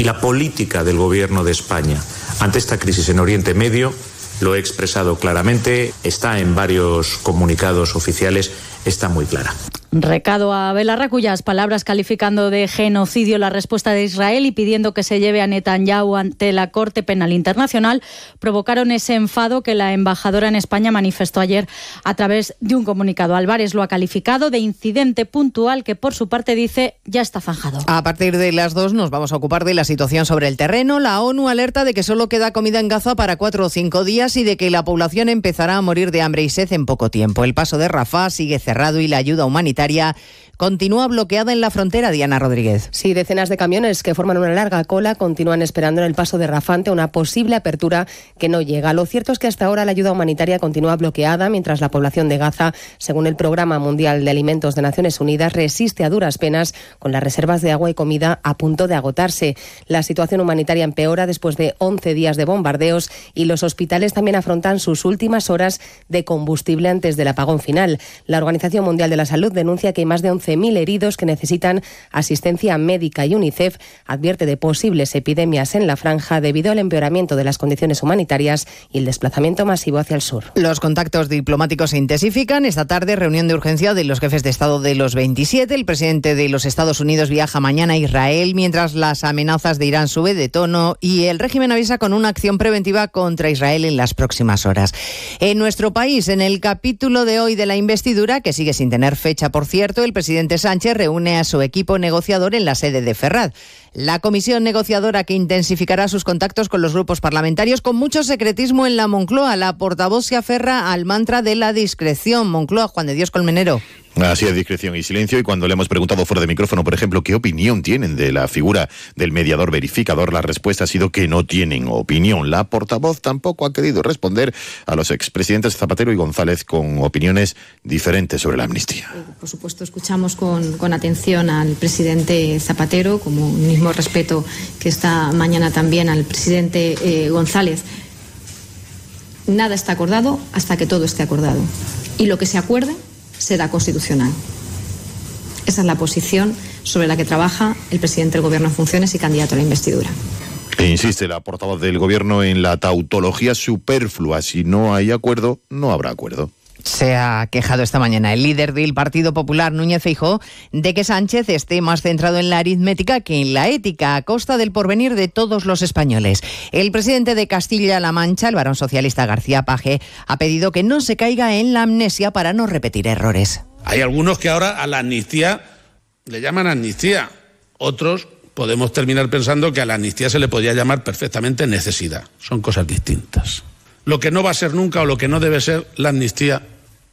Y la política del Gobierno de España. Ante esta crisis en Oriente Medio, lo he expresado claramente, está en varios comunicados oficiales, está muy clara. Recado a Belarra, cuyas palabras calificando de genocidio la respuesta de Israel y pidiendo que se lleve a Netanyahu ante la Corte Penal Internacional, provocaron ese enfado que la embajadora en España manifestó ayer a través de un comunicado. Álvarez lo ha calificado de incidente puntual que, por su parte, dice ya está zanjado. A partir de las dos nos vamos a ocupar de la situación sobre el terreno. La ONU alerta de que solo queda comida en Gaza para cuatro o cinco días y de que la población empezará a morir de hambre y sed en poco tiempo. El paso de Rafah sigue cerrado y la ayuda humanitaria continúa bloqueada en la frontera, Diana Rodríguez. Sí, decenas de camiones que forman una larga cola continúan esperando en el paso de Rafante una posible apertura que no llega. Lo cierto es que hasta ahora la ayuda humanitaria continúa bloqueada mientras la población de Gaza, según el Programa Mundial de Alimentos de Naciones Unidas, resiste a duras penas con las reservas de agua y comida a punto de agotarse. La situación humanitaria empeora después de 11 días de bombardeos y los hospitales también afrontan sus últimas horas de combustible antes del apagón final. La Organización Mundial de la Salud denuncia que hay más de 11.000 heridos que necesitan asistencia médica y UNICEF advierte de posibles epidemias en la franja debido al empeoramiento de las condiciones humanitarias y el desplazamiento masivo hacia el sur. Los contactos diplomáticos se intensifican. Esta tarde, reunión de urgencia de los jefes de Estado de los 27. El presidente de los Estados Unidos viaja mañana a Israel, mientras las amenazas de Irán sube de tono y el régimen avisa con una acción preventiva contra Israel en las próximas horas. En nuestro país, en el capítulo de hoy de la investidura, que sigue sin tener fecha por cierto, el presidente Sánchez reúne a su equipo negociador en la sede de Ferraz. La comisión negociadora que intensificará sus contactos con los grupos parlamentarios con mucho secretismo en la Moncloa. La portavoz se aferra al mantra de la discreción. Moncloa, Juan de Dios Colmenero. Así es, discreción y silencio. Y cuando le hemos preguntado fuera de micrófono, por ejemplo, qué opinión tienen de la figura del mediador verificador, la respuesta ha sido que no tienen opinión. La portavoz tampoco ha querido responder a los expresidentes Zapatero y González con opiniones diferentes sobre la amnistía. Por supuesto, escuchamos con, atención al presidente Zapatero, como un mismo respeto que esta mañana también al presidente eh, González. Nada está acordado hasta que todo esté acordado. Y lo que se acuerde será constitucional. Esa es la posición sobre la que trabaja el presidente del Gobierno en funciones y candidato a la investidura. E insiste la portavoz del Gobierno en la tautología superflua. Si no hay acuerdo, no habrá acuerdo. Se ha quejado esta mañana el líder del Partido Popular, Núñez Feijóo, de que Sánchez esté más centrado en la aritmética que en la ética, a costa del porvenir de todos los españoles. El presidente de Castilla-La Mancha, el varón socialista García Paje, ha pedido que no se caiga en la amnesia para no repetir errores. Hay algunos que ahora a la amnistía le llaman amnistía. Otros podemos terminar pensando que a la amnistía se le podría llamar perfectamente necesidad. Son cosas distintas. Lo que no va a ser nunca o lo que no debe ser la amnistía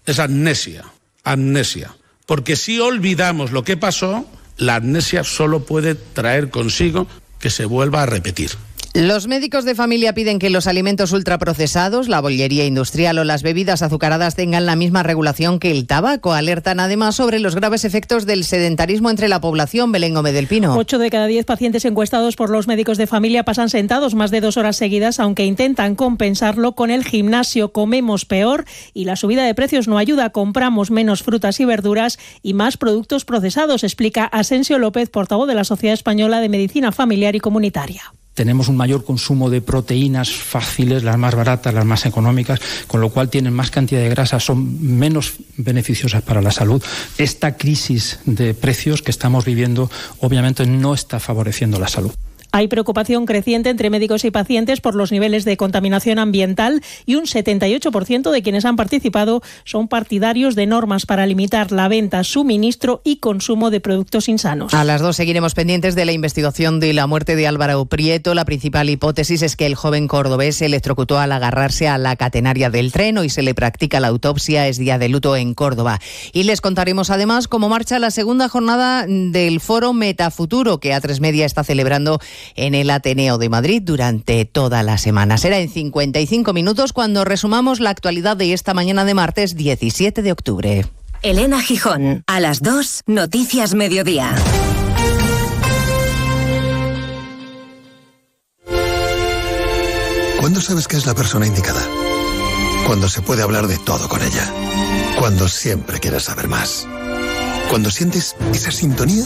es amnesia, amnesia. Porque si olvidamos lo que pasó, la amnesia solo puede traer consigo que se vuelva a repetir. Los médicos de familia piden que los alimentos ultraprocesados, la bollería industrial o las bebidas azucaradas tengan la misma regulación que el tabaco. Alertan además sobre los graves efectos del sedentarismo entre la población. Belén Gómez del Pino. Ocho de cada diez pacientes encuestados por los médicos de familia pasan sentados más de dos horas seguidas, aunque intentan compensarlo con el gimnasio. Comemos peor y la subida de precios no ayuda. Compramos menos frutas y verduras y más productos procesados, explica Asensio López, portavoz de la Sociedad Española de Medicina Familiar y Comunitaria tenemos un mayor consumo de proteínas fáciles, las más baratas, las más económicas, con lo cual tienen más cantidad de grasa, son menos beneficiosas para la salud. Esta crisis de precios que estamos viviendo obviamente no está favoreciendo la salud. Hay preocupación creciente entre médicos y pacientes por los niveles de contaminación ambiental y un 78% de quienes han participado son partidarios de normas para limitar la venta, suministro y consumo de productos insanos. A las dos seguiremos pendientes de la investigación de la muerte de Álvaro Prieto. La principal hipótesis es que el joven cordobés se electrocutó al agarrarse a la catenaria del tren. y se le practica la autopsia. Es día de luto en Córdoba. Y les contaremos además cómo marcha la segunda jornada del foro Metafuturo que A3 Media está celebrando en el Ateneo de Madrid durante toda la semana. Será en 55 minutos cuando resumamos la actualidad de esta mañana de martes 17 de octubre. Elena Gijón, a las 2, Noticias Mediodía. ¿Cuándo sabes que es la persona indicada? Cuando se puede hablar de todo con ella. Cuando siempre quieres saber más. Cuando sientes esa sintonía,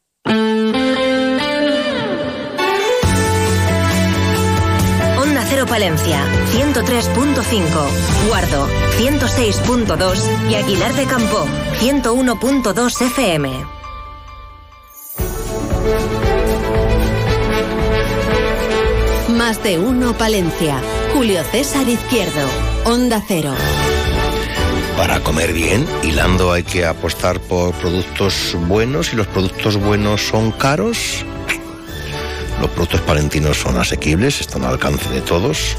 Palencia 103.5, Guardo 106.2 y Aguilar de Campo 101.2 FM. Más de uno Palencia. Julio César Izquierdo. Onda Cero. Para comer bien, hilando hay que apostar por productos buenos y los productos buenos son caros. Los productos palentinos son asequibles, están al alcance de todos.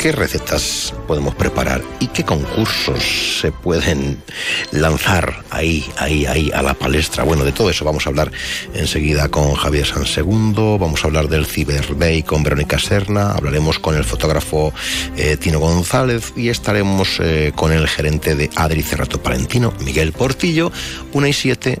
¿Qué recetas podemos preparar y qué concursos se pueden lanzar ahí, ahí, ahí a la palestra? Bueno, de todo eso vamos a hablar enseguida con Javier Sansegundo, vamos a hablar del Cyber Day con Verónica Serna, hablaremos con el fotógrafo eh, Tino González y estaremos eh, con el gerente de Adri Cerrato Palentino, Miguel Portillo, una y siete,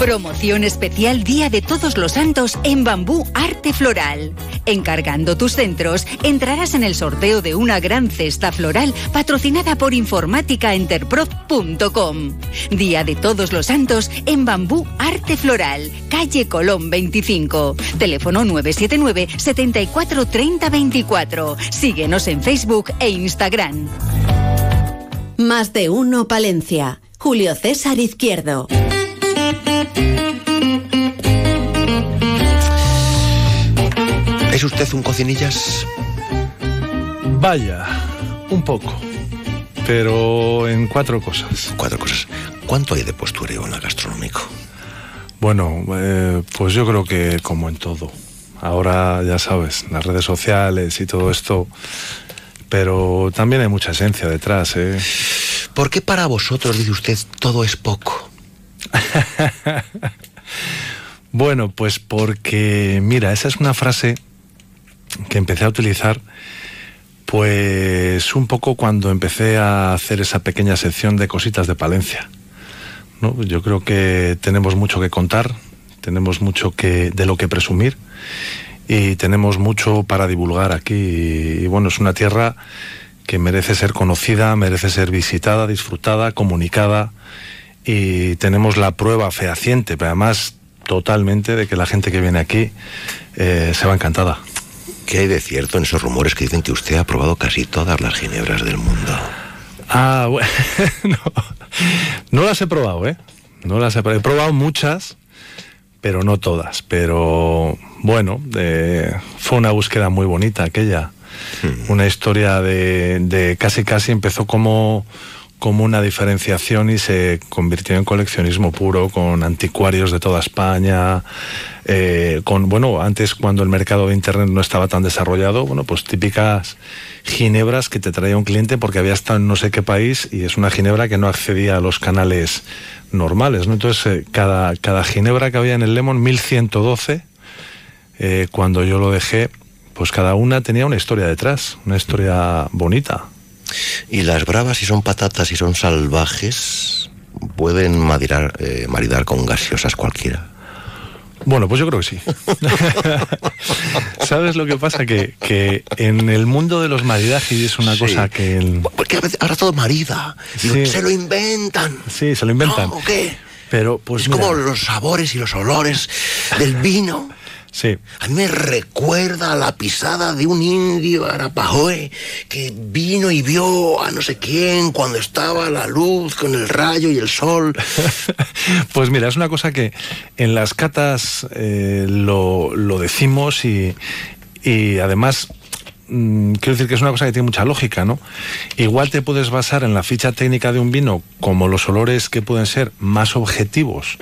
Promoción especial Día de Todos los Santos en Bambú Arte Floral. Encargando tus centros, entrarás en el sorteo de una gran cesta floral patrocinada por informáticaenterprof.com. Día de Todos los Santos en Bambú Arte Floral, calle Colón 25. Teléfono 979 74 30 24. Síguenos en Facebook e Instagram. Más de uno Palencia. Julio César Izquierdo. ¿Es usted un cocinillas? Vaya, un poco. Pero en cuatro cosas. Cuatro cosas. ¿Cuánto hay de postureo en el gastronómico? Bueno, eh, pues yo creo que como en todo. Ahora ya sabes, las redes sociales y todo esto. Pero también hay mucha esencia detrás, ¿eh? ¿Por qué para vosotros, dice usted, todo es poco? bueno, pues porque, mira, esa es una frase que empecé a utilizar pues un poco cuando empecé a hacer esa pequeña sección de cositas de Palencia. Yo creo que tenemos mucho que contar, tenemos mucho que, de lo que presumir y tenemos mucho para divulgar aquí. Y, y bueno, es una tierra que merece ser conocida, merece ser visitada, disfrutada, comunicada y tenemos la prueba fehaciente, pero además totalmente de que la gente que viene aquí eh, se va encantada. ¿Qué hay de cierto en esos rumores que dicen que usted ha probado casi todas las ginebras del mundo? Ah, bueno, no, no las he probado, ¿eh? No las he probado. He probado muchas, pero no todas. Pero bueno, eh, fue una búsqueda muy bonita aquella. Hmm. Una historia de, de casi casi empezó como como una diferenciación y se convirtió en coleccionismo puro con anticuarios de toda España, eh, con, bueno, antes cuando el mercado de Internet no estaba tan desarrollado, bueno, pues típicas ginebras que te traía un cliente porque había estado en no sé qué país y es una ginebra que no accedía a los canales normales, ¿no? Entonces, eh, cada, cada ginebra que había en el Lemon, 1112, eh, cuando yo lo dejé, pues cada una tenía una historia detrás, una historia bonita. Y las bravas, si son patatas y son salvajes, pueden maridar, eh, maridar con gaseosas cualquiera. Bueno, pues yo creo que sí. ¿Sabes lo que pasa? Que, que en el mundo de los maridajes es una Sí. cosa que... el- Porque a veces ahora todo marida. Sí. Se lo inventan. Sí, se lo inventan. ¿Cómo qué? Pero pues es mira, como los sabores y los olores del vino. Sí. A mí me recuerda a la pisada de un indio arapahoe que vino y vio a no sé quién cuando estaba la luz con el rayo y el sol. Pues mira, es una cosa que en las catas eh, lo, lo decimos y, y además mm, quiero decir que es una cosa que tiene mucha lógica, ¿no? Igual te puedes basar en la ficha técnica de un vino como los olores que pueden ser más objetivos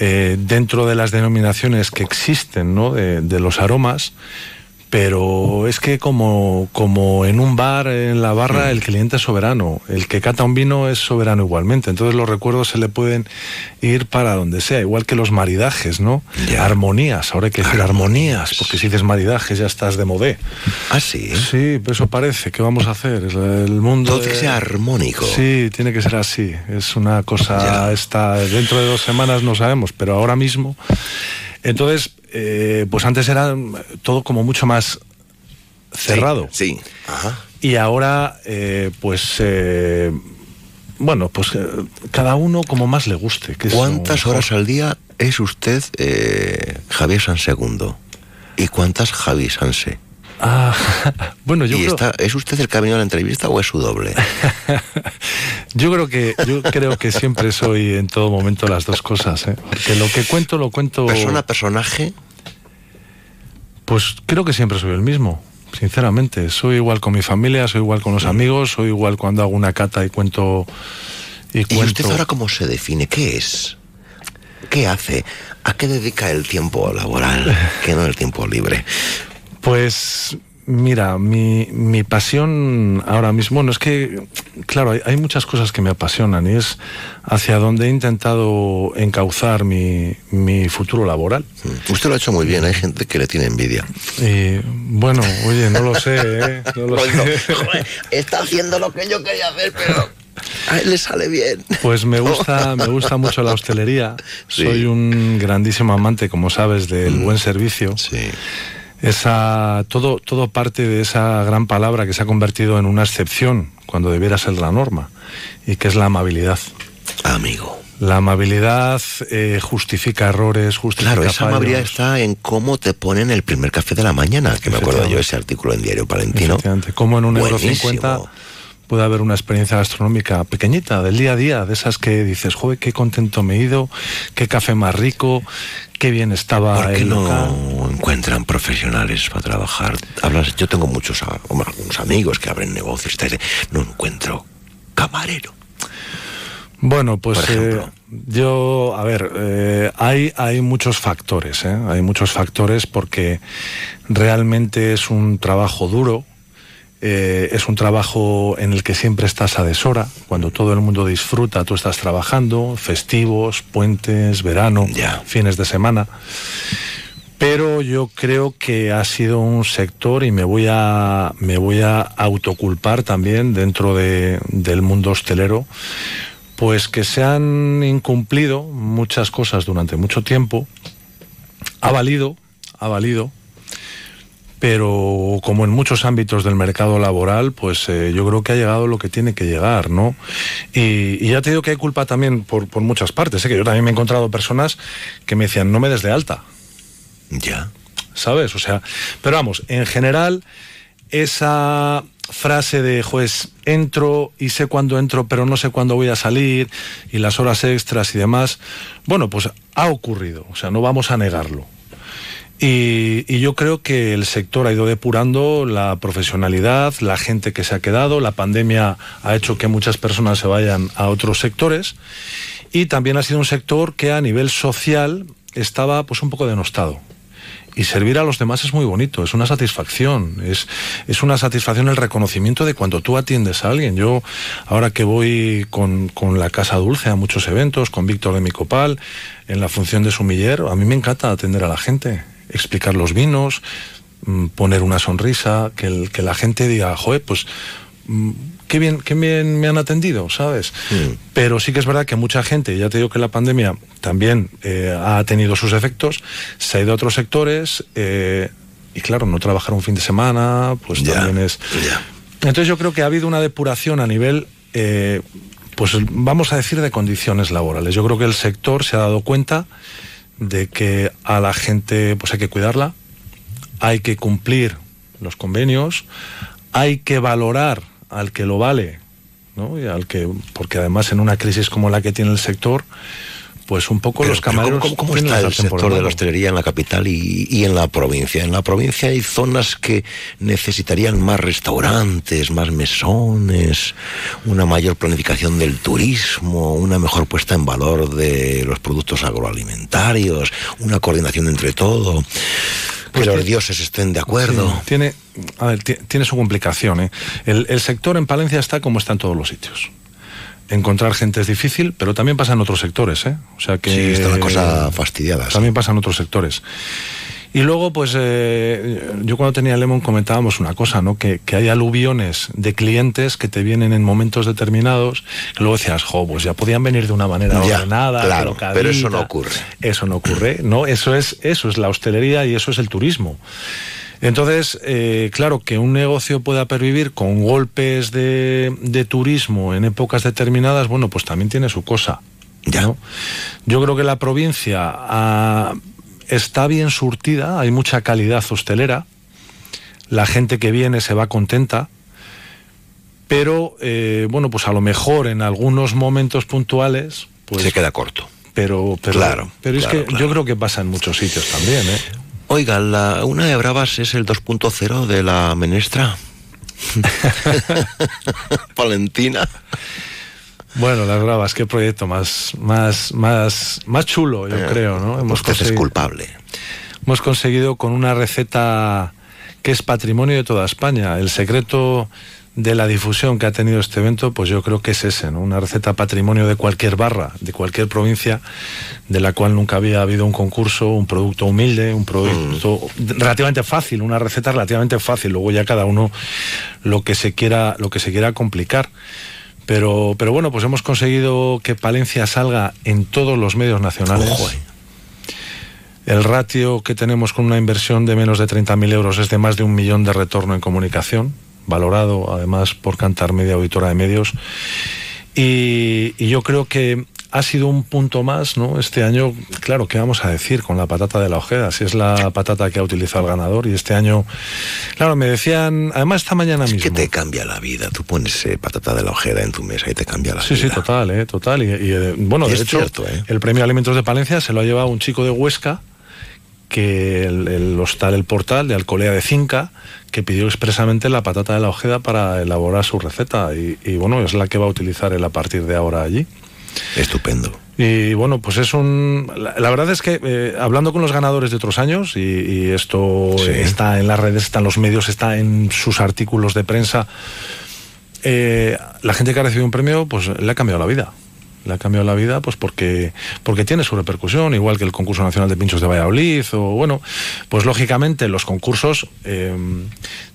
eh, dentro de las denominaciones que existen, ¿no? De, de los aromas. Pero es que como, como en un bar, en la barra, el cliente es soberano. El que cata un vino es soberano igualmente. Entonces los recuerdos se le pueden ir para donde sea, igual que los maridajes, ¿no? Armonías, ahora hay que decir armonías, porque si dices maridajes ya estás de modé. ¿Ah, sí? Sí, pero eso parece. ¿Qué vamos a hacer? El mundo... Todo tiene que de- ser armónico. Sí, tiene que ser así. Es una cosa, está, dentro de dos semanas no sabemos, pero ahora mismo. Entonces, eh, pues antes era todo como mucho más cerrado. Sí. Ajá. Y ahora, eh, pues, eh, bueno, pues eh, cada uno como más le guste. que ¿Cuántas horas al día es usted eh, Javier San Segundo? ¿Y cuántas Javi Sanse? Ah, bueno, yo ¿Y creo, está, ¿Es usted el camino a la entrevista o es su doble? yo creo que yo creo que siempre soy en todo momento las dos cosas. ¿eh? Que lo que cuento lo cuento. Persona, personaje. Pues creo que siempre soy el mismo. Sinceramente, soy igual con mi familia, soy igual con los Mm. amigos, soy igual cuando hago una cata y cuento y ¿Y cuento. usted ahora cómo se define? ¿Qué es? ¿Qué hace? ¿A qué dedica el tiempo laboral? que no el tiempo libre? Pues mira, mi, mi pasión ahora mismo, bueno, es que, claro, hay, hay muchas cosas que me apasionan y es hacia donde he intentado encauzar mi, mi futuro laboral. Usted lo ha hecho muy bien, hay gente que le tiene envidia. Y bueno, oye, no lo sé, ¿eh? No lo Oigo, sé. joder, está haciendo lo que yo quería hacer, pero a él le sale bien. Pues me gusta, me gusta mucho la hostelería. Sí. Soy un grandísimo amante, como sabes, del buen servicio. Sí. Esa, todo, todo parte de esa gran palabra que se ha convertido en una excepción cuando debiera ser la norma, y que es la amabilidad. Amigo. La amabilidad eh, justifica errores, justifica Claro, esa fallos. amabilidad está en cómo te ponen el primer café de la mañana, que me acuerdo yo ese artículo en Diario Palentino. Como en un euro cincuenta puede haber una experiencia gastronómica pequeñita, del día a día, de esas que dices, joder, qué contento me he ido, qué café más rico, qué bien estaba ¿Por qué el local. no encuentran profesionales para trabajar? Hablas, yo tengo muchos a- hombre, algunos amigos que abren negocios, no encuentro camarero. Bueno, pues eh, yo, a ver, eh, hay, hay muchos factores, ¿eh? hay muchos factores porque realmente es un trabajo duro, eh, es un trabajo en el que siempre estás a deshora, cuando todo el mundo disfruta, tú estás trabajando, festivos, puentes, verano, fines de semana. Pero yo creo que ha sido un sector y me voy a, me voy a autoculpar también dentro de- del mundo hostelero, pues que se han incumplido muchas cosas durante mucho tiempo. Ha valido, ha valido, pero como en muchos ámbitos del mercado laboral, pues eh, yo creo que ha llegado lo que tiene que llegar, ¿no? Y, y ya te digo que hay culpa también por, por muchas partes, ¿eh? que yo también me he encontrado personas que me decían, no me des de alta. Ya. ¿Sabes? O sea, pero vamos, en general, esa frase de, juez, entro y sé cuándo entro, pero no sé cuándo voy a salir, y las horas extras y demás, bueno, pues ha ocurrido, o sea, no vamos a negarlo. Y, y yo creo que el sector ha ido depurando la profesionalidad, la gente que se ha quedado, la pandemia ha hecho que muchas personas se vayan a otros sectores y también ha sido un sector que a nivel social estaba pues un poco denostado. Y servir a los demás es muy bonito, es una satisfacción, es, es una satisfacción el reconocimiento de cuando tú atiendes a alguien. Yo, ahora que voy con, con la Casa Dulce a muchos eventos, con Víctor de Micopal, en la función de sumiller, a mí me encanta atender a la gente, explicar los vinos, mm, poner una sonrisa, que, el- que la gente diga, joder, pues mm, qué bien, qué bien me han atendido, ¿sabes? Pero sí que es verdad que mucha gente, ya te digo que la pandemia también eh, ha tenido sus efectos, se ha ido a otros sectores eh, y claro, no trabajar un fin de semana, pues también es... Entonces yo creo que ha habido una depuración a nivel, eh, pues vamos a decir, de condiciones laborales. Yo creo que el sector se ha dado cuenta de que a la gente pues hay que cuidarla, hay que cumplir los convenios, hay que valorar al que lo vale, ¿no? Y al que, porque además en una crisis como la que tiene el sector, pues un poco Pero- los camareros ¿Cómo, cómo tienen está el sector de la hostelería en la capital y, y en la provincia? En la provincia hay zonas que necesitarían más restaurantes, más mesones, una mayor planificación del turismo, una mejor puesta en valor de los productos agroalimentarios, una coordinación entre todo. que los dioses estén de acuerdo. Pues Sí, tiene, a ver, ti- tiene su complicación. ¿eh? El, el sector en Palencia está como está en todos los sitios. Encontrar gente es difícil, pero también pasa en otros sectores. ¿eh? O sea que Sí, está la cosa fastidiada. sí. También pasa en otros sectores. Y luego, pues eh, yo cuando tenía Lemon comentábamos una cosa, ¿no? Que, que hay aluviones de clientes que te vienen en momentos determinados, que luego decías, jo, pues ya podían venir de una manera Ya, ordenada, claro, colocadita". pero eso no ocurre. Eso no ocurre, ¿no? Eso es, eso es la hostelería y eso es el turismo. Entonces, eh, claro, que un negocio pueda pervivir con golpes de, de turismo en épocas determinadas, bueno, pues también tiene su cosa. ¿no? Yo creo que la provincia ah, está bien surtida, hay mucha calidad hostelera. la gente que viene se va contenta, pero eh, bueno, pues a lo mejor en algunos momentos puntuales pues, se queda corto. Pero, pero, Claro, pero es claro, que claro. yo creo que pasa en muchos sitios también, ¿eh? Oiga, la, una de Bravas es el 2.0 de la menestra. Valentina. Bueno, las bravas, qué proyecto más, más, más, más chulo, yo Eh, creo, ¿no? usted es culpable. Hemos conseguido con una receta que es patrimonio de toda España. El secreto de la difusión que ha tenido este evento, pues yo creo que es ese, ¿no? Una receta patrimonio de cualquier barra, de cualquier provincia, de la cual nunca había habido un concurso, un producto humilde, un producto relativamente fácil, una receta relativamente fácil. Luego ya cada uno lo que se quiera, lo que se quiera complicar. Pero, pero bueno, pues hemos conseguido que Palencia salga en todos los medios nacionales. Ojo. El ratio que tenemos con una inversión de menos de 30.000 euros es de más de un millón de retorno en comunicación, valorado además por Cantar Media Auditora de Medios. Y, y yo creo que ha sido un punto más, ¿no? Este año, claro, ¿qué vamos a decir con la patata de la ojeda? Si es la patata que ha utilizado el ganador y este año, claro, me decían, además esta mañana Es mismo. que te cambia la vida. Tú pones eh, patata de la ojeda en tu mesa y te cambia la Sí, vida. sí, total, eh, total. Y, y, eh, bueno, Y de hecho, cierto, ¿eh? el premio Alimentos de Palencia se lo ha llevado un chico de Huesca, que el, el hostal El Portal de Alcolea de Cinca, que pidió expresamente la patata de la ojeda para elaborar su receta. Y, y, bueno, es la que va a utilizar él a partir de ahora allí. Estupendo. Y bueno, pues es un. La, la verdad es que eh, hablando con los ganadores de otros años, y, y esto Sí. está en las redes, está en los medios, está en sus artículos de prensa, eh, la gente que ha recibido un premio, pues le ha cambiado la vida. Le ha cambiado la vida, pues porque, porque tiene su repercusión, igual que el concurso nacional de pinchos de Valladolid, o bueno, pues lógicamente los concursos eh,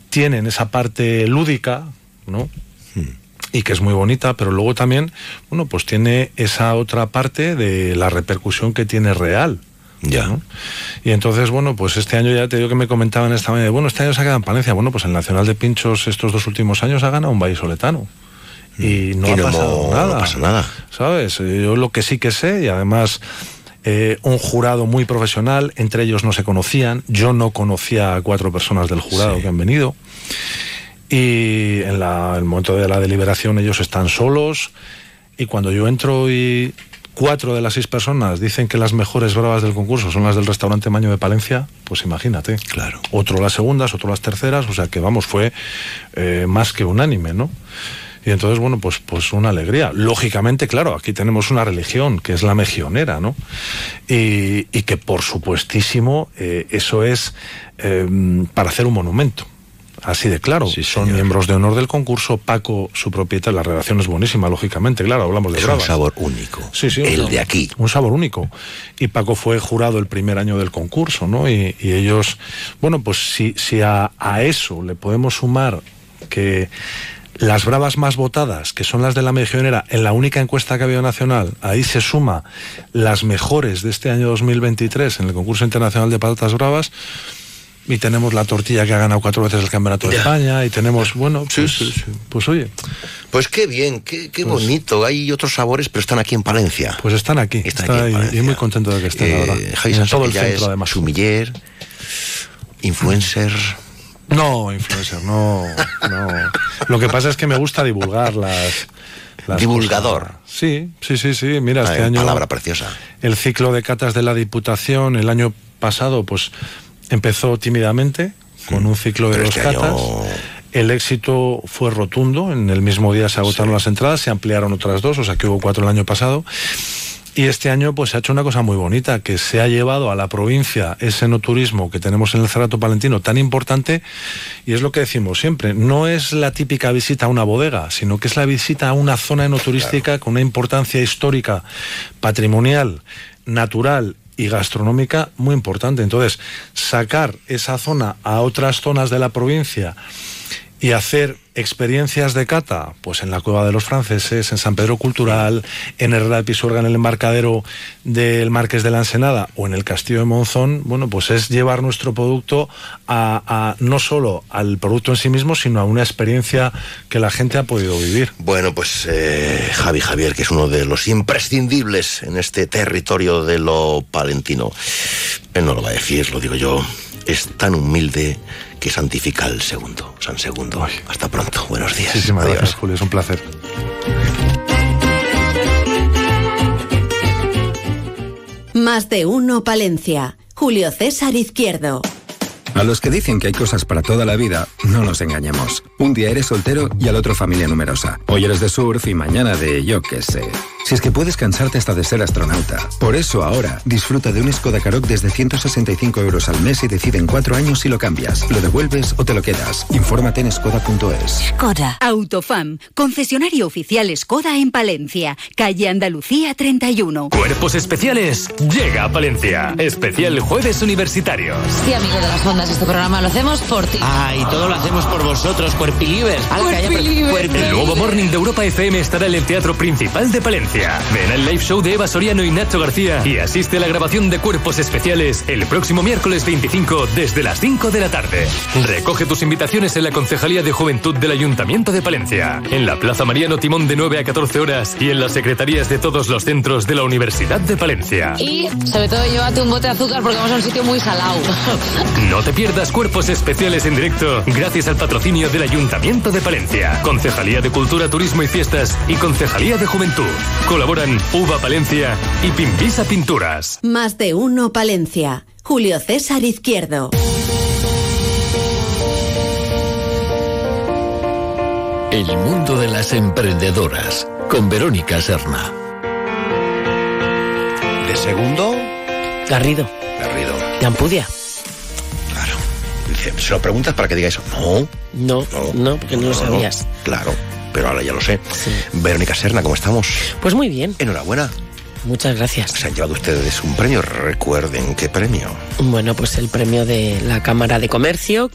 tienen esa parte lúdica, ¿no? y que es muy bonita, pero luego también, bueno, pues tiene esa otra parte de la repercusión que tiene real. Ya. ¿no? Y entonces, bueno, pues este año ya te digo que me comentaban esta mañana, bueno, este año se ha quedado en Palencia. Bueno, pues el Nacional de Pinchos estos dos últimos años ha ganado un vallisoletano. Y no Mm. Y ha no pasado mo- no nada. pasa nada. ¿Sabes? Yo lo que sí que sé, y además eh, un jurado muy profesional, entre ellos no se conocían, yo no conocía a cuatro personas del jurado que han venido. Y en la- el momento de la deliberación ellos están solos y cuando yo entro y cuatro de las seis personas dicen que las mejores bravas del concurso son las del restaurante Maño de Palencia, pues imagínate. Claro. Otro las segundas, otro las terceras, o sea que vamos, fue eh, más que unánime, ¿no? Y entonces, bueno, pues, pues una alegría. Lógicamente, claro, aquí tenemos una religión que es la mejionera, ¿no? Y, y que por supuestísimo eh, eso es eh, para hacer un monumento. Así de claro, son miembros de honor del concurso. Paco, su propietario, la relación es buenísima, lógicamente, claro, hablamos de Es un sabor único. Sí, sí, El un- de aquí. Un sabor único. Y Paco fue jurado el primer año del concurso, ¿no? Y, y ellos, bueno, pues si, si a, a eso le podemos sumar que las bravas más votadas, que son las de la Mejionera, en la única encuesta que ha habido nacional, ahí se suma las mejores de este año 2023 en el concurso internacional de patatas bravas. Y tenemos la tortilla que ha ganado cuatro veces el campeonato de Ya. España. Y tenemos, bueno, pues, pues oye, Pues qué bien, qué, qué Pues- bonito. Hay otros sabores, pero están aquí en Palencia. pues están aquí. Están Está aquí ahí, y muy contento de que estén, la Eh, verdad. Javi En todo el centro, además. Sumiller, influencer. No, influencer, no, no. Lo que pasa es que me gusta divulgar las. las Divulgador. cosas. Sí, sí, sí, sí. Mira, este año. Palabra preciosa. El ciclo de catas de la Diputación el año pasado, pues empezó tímidamente con un ciclo de Pero dos este año- catas. El éxito fue rotundo. En el mismo día se agotaron las entradas, se ampliaron otras dos, o sea que hubo cuatro el año pasado. Y este año pues se ha hecho una cosa muy bonita, que se ha llevado a la provincia ese no turismo que tenemos en el Cerrato Palentino tan importante, y es lo que decimos siempre, no es la típica visita a una bodega, sino que es la visita a una zona enoturística con una importancia histórica, patrimonial, natural y gastronómica muy importante. Entonces, sacar esa zona a otras zonas de la provincia y hacer experiencias de cata, pues en la Cueva de los Franceses, en San Pedro Cultural, en Herrera de Pisuerga, en el embarcadero del Marqués de la Ensenada o en el Castillo de Monzón, bueno, pues es llevar nuestro producto a, no solo al producto en sí mismo, sino a una experiencia que la gente ha podido vivir. Bueno, pues eh, Javi Javier, que es uno de los imprescindibles en este territorio de lo palentino. Él no lo va a decir, lo digo yo. Es tan humilde que santifica al segundo. San Segundo. Hasta pronto. Buenos días. Muchísimas Adiós. gracias, Julio. Es un placer. Más de uno Palencia. Julio César Izquierdo. A los que dicen que hay cosas para toda la vida, no nos engañemos. Un día eres soltero y al otro familia numerosa. Hoy eres de surf y mañana de yo qué sé. Si es que puedes cansarte hasta de ser astronauta. Por eso ahora disfruta de un Skoda Karoq desde 165 euros al mes y decide en cuatro años si lo cambias, lo devuelves o te lo quedas. Infórmate en skoda.es. Skoda. Autofam, concesionario oficial Skoda en Palencia, calle Andalucía 31. Cuerpos especiales llega a Palencia. Especial Jueves Universitarios. Sí, amigo de las ondas, este programa lo hacemos por ti. Ah, y todo lo hacemos por vosotros, cuerpilivers. Cuerpilivers. El nuevo Morning de Europa FM estará en el Teatro Principal de Palencia. Ven al live show de Eva Soriano y Nacho García y asiste a la grabación de Cuerpos Especiales el próximo miércoles 25 desde las 5 de la tarde. Recoge tus invitaciones en la Concejalía de Juventud del Ayuntamiento de Palencia, en la Plaza Mariano Timón de 9 a 14 horas y en las secretarías de todos los centros de la Universidad de Palencia. Y sobre todo llévate un bote de azúcar porque vamos a un sitio muy salado. No te pierdas cuerpos especiales en directo gracias al patrocinio del Ayuntamiento de Palencia, Concejalía de Cultura, Turismo y Fiestas y Concejalía de Juventud. Colaboran Uva Palencia y Pimpisa Pinturas. Más de uno Palencia. Julio César Izquierdo. El mundo de las emprendedoras con Verónica Serna. ¿De segundo? Garrido. Garrido. De Ampudia. Dice, se lo preguntas para que diga eso. No. No, no, porque no lo sabías. Claro, pero ahora ya lo sé. Verónica Serna, ¿cómo estamos? Pues muy bien. Enhorabuena. Muchas gracias. Se han llevado ustedes un premio. Recuerden qué premio. Bueno, pues el premio de la Cámara de Comercio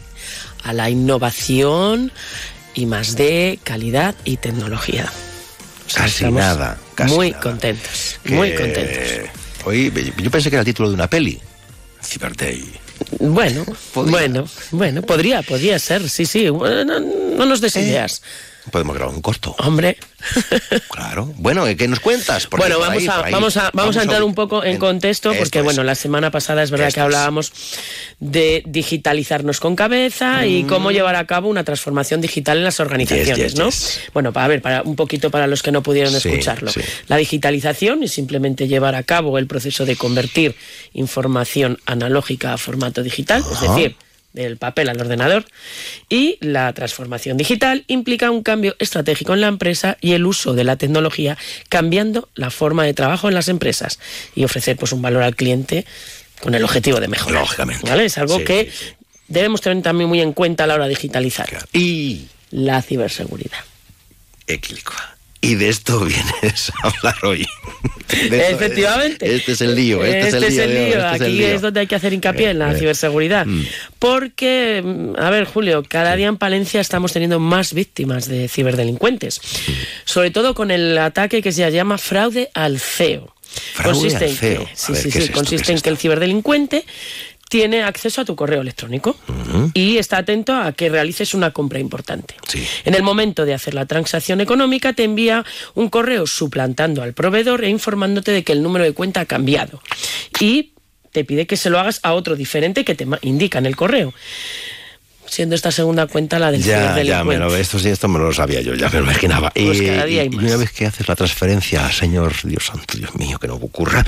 a la innovación y más de calidad y tecnología. O sea, Casi nada. Casi muy nada. contentos, Que- muy contentos. Oye, yo pensé que era el título de una peli. Cyber Day. Bueno, bueno, bueno, podría, podría ser, sí, sí. Bueno, no nos des ideas. Podemos grabar un corto. Hombre. Claro. Bueno, ¿qué nos cuentas? Por bueno, ahí, vamos, a, ahí. vamos a vamos a entrar un poco en, contexto porque es. bueno, la semana pasada es verdad que hablábamos de digitalizarnos con cabeza y cómo llevar a cabo una transformación digital en las organizaciones, Mm. Yes, yes, ¿no? yes. Bueno, para ver, para un poquito para los que no pudieron Sí, escucharlo. sí. La digitalización es simplemente llevar a cabo el proceso de convertir información analógica a formato digital, es decir, del papel al ordenador y la transformación digital implica un cambio estratégico en la empresa y el uso de la tecnología cambiando la forma de trabajo en las empresas y ofrecer pues un valor al cliente con el objetivo de mejorar. Lógicamente. ¿Vale? Es algo Sí, que debemos tener también muy en cuenta a la hora de digitalizar. Y la ciberseguridad. Y de esto vienes a hablar hoy. De esto- Efectivamente. Este es el lío. Este, es el lío. de hoy, este es el Aquí lío. es donde hay que hacer hincapié en la Eh, ciberseguridad. Porque, mm, a ver, Julio, cada día en Palencia estamos teniendo más víctimas de ciberdelincuentes. Sobre todo con el ataque que se llama fraude al CEO. Fraude al en que, A sí, sí, ¿qué es sí, consiste ¿Qué es en que el ciberdelincuente tiene acceso a tu correo electrónico y está atento a que realices una compra importante. En el momento de hacer la transacción económica te envía un correo suplantando al proveedor e informándote de que el número de cuenta ha cambiado y te pide que se lo hagas a otro diferente que te indica en el correo. Siendo esta segunda cuenta la del Ya, ya, me lo, esto sí, esto me lo sabía yo, ya me lo imaginaba. Pues y, y- y una vez que haces la transferencia, señor Dios santo, Dios mío, que no ocurra,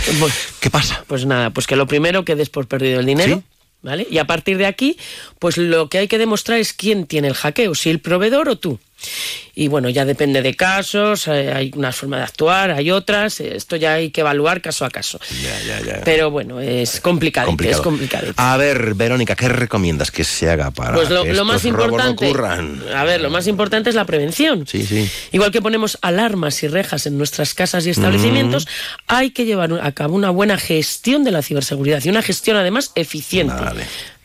¿qué pasa? Pues nada, pues que lo primero que des por perdido el dinero. ¿Vale? Y a partir de aquí, pues lo que hay que demostrar es quién tiene el hackeo, si el proveedor o tú. Y bueno, ya depende de casos, eh, hay una forma de actuar, hay otras, eh, esto ya hay que evaluar caso a caso. Ya, ya, ya. Pero bueno, es complicado, Complicado. es complicado. A ver, Verónica, ¿qué recomiendas que se haga para Pues lo, que lo más estos robos importante, no ocurran? a ver, lo más importante es la prevención. Sí, sí. Igual que ponemos alarmas y rejas en nuestras casas y establecimientos, hay que llevar a cabo una buena gestión de la ciberseguridad y una gestión además eficiente.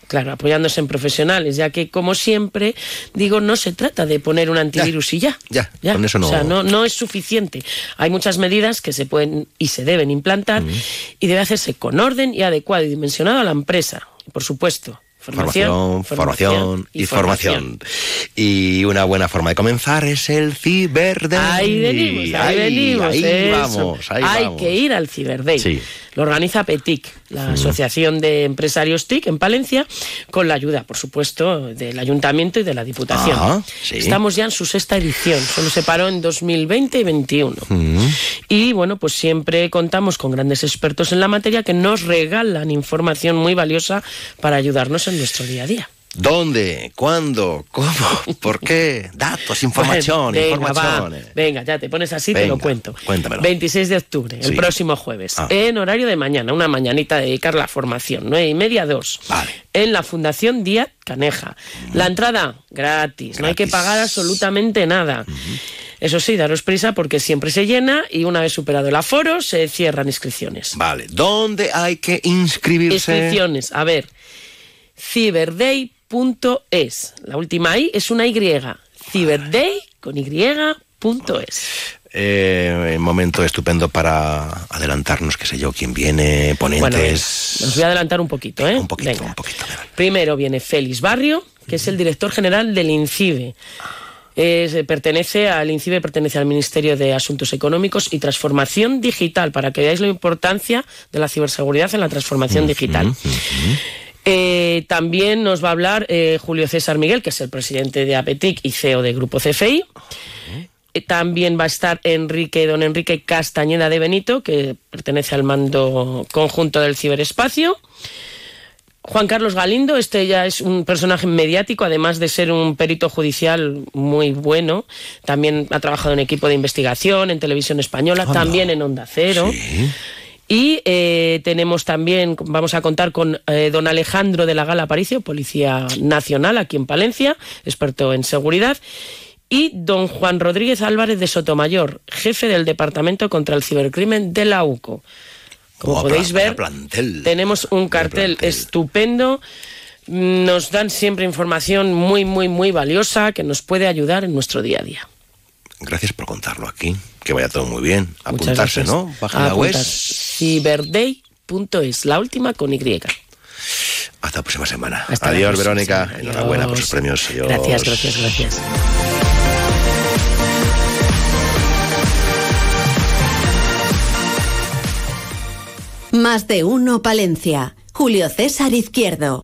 Claro, apoyándose en profesionales, ya que como siempre digo, no se trata de poner un antivirus y ya. Ya, con eso no. O sea, no, no es suficiente. Hay muchas medidas que se pueden y se deben implantar y debe hacerse con orden y adecuado y dimensionado a la empresa. Por supuesto, Formación, formación, y formación. Y una buena forma de comenzar es el Ciberday. Ahí venimos, ahí, venimos. Ahí vamos, ahí Hay que ir al Ciberday. Sí. Lo organiza PETIC, la Asociación de Empresarios TIC en Palencia, con la ayuda, por supuesto, del Ayuntamiento y de la Diputación. Ah, Estamos ya en su sexta edición, solo se paró en 2020 y 2021. Y bueno, pues siempre contamos con grandes expertos en la materia que nos regalan información muy valiosa para ayudarnos en nuestro día a día. ¿Dónde? ¿Cuándo? ¿Cómo? ¿Por qué? Datos, información, venga, información. va. Venga, ya te pones así, te lo cuento. Cuéntamelo. 26 de octubre, el Sí. próximo jueves, Ah. en horario de mañana, una mañanita a dedicar la formación, nueve y media, dos. En la Fundación Díaz Caneja. La entrada, gratis, no hay que pagar absolutamente nada. Eso sí, daros prisa porque siempre se llena y una vez superado el aforo se cierran inscripciones. Vale, ¿dónde hay que inscribirse? Inscripciones, a ver, ciberday.es. La última I es una Y. Ciberday con Y.es. Eh, momento estupendo para adelantarnos, qué sé yo, quién viene, Bueno, ponentes. os voy a adelantar un poquito, ¿eh? un poquito, Venga. un poquito. Primero viene Félix Barrio, que es el director general del INCIBE. Es, eh, pertenece al INCIBE, pertenece al Ministerio de Asuntos Económicos y Transformación Digital, para que veáis la importancia de la ciberseguridad en la transformación digital. Eh, también nos va a hablar eh, Julio César Miguel, que es el presidente de APETIC y CEO de Grupo CFI. Eh, También va a estar Enrique, don Enrique Castañeda de Benito, que pertenece al mando conjunto del ciberespacio. Juan Carlos Galindo, este ya es un personaje mediático, además de ser un perito judicial muy bueno. También ha trabajado en equipo de investigación, en televisión española, también en Onda Cero. Y eh, tenemos también, vamos a contar con eh, don Alejandro de la Gala Aparicio, Policía Nacional aquí en Palencia, experto en seguridad. Y don Juan Rodríguez Álvarez de Sotomayor, jefe del Departamento contra el Cibercrimen de la UCO. Como podéis ver, plantel. tenemos un cartel estupendo. Nos dan siempre información muy, muy, muy valiosa que nos puede ayudar en nuestro día a día. Gracias por contarlo aquí. Que vaya todo muy bien. Apuntarse. ¿no? Página web. Apuntar. Ciberday.es, la última con Y. Hasta la próxima semana. Hasta la Adiós, próxima Verónica. semana. Enhorabuena por sus premios. Adiós. Gracias, gracias, gracias. Más de uno Palencia. Julio César Izquierdo.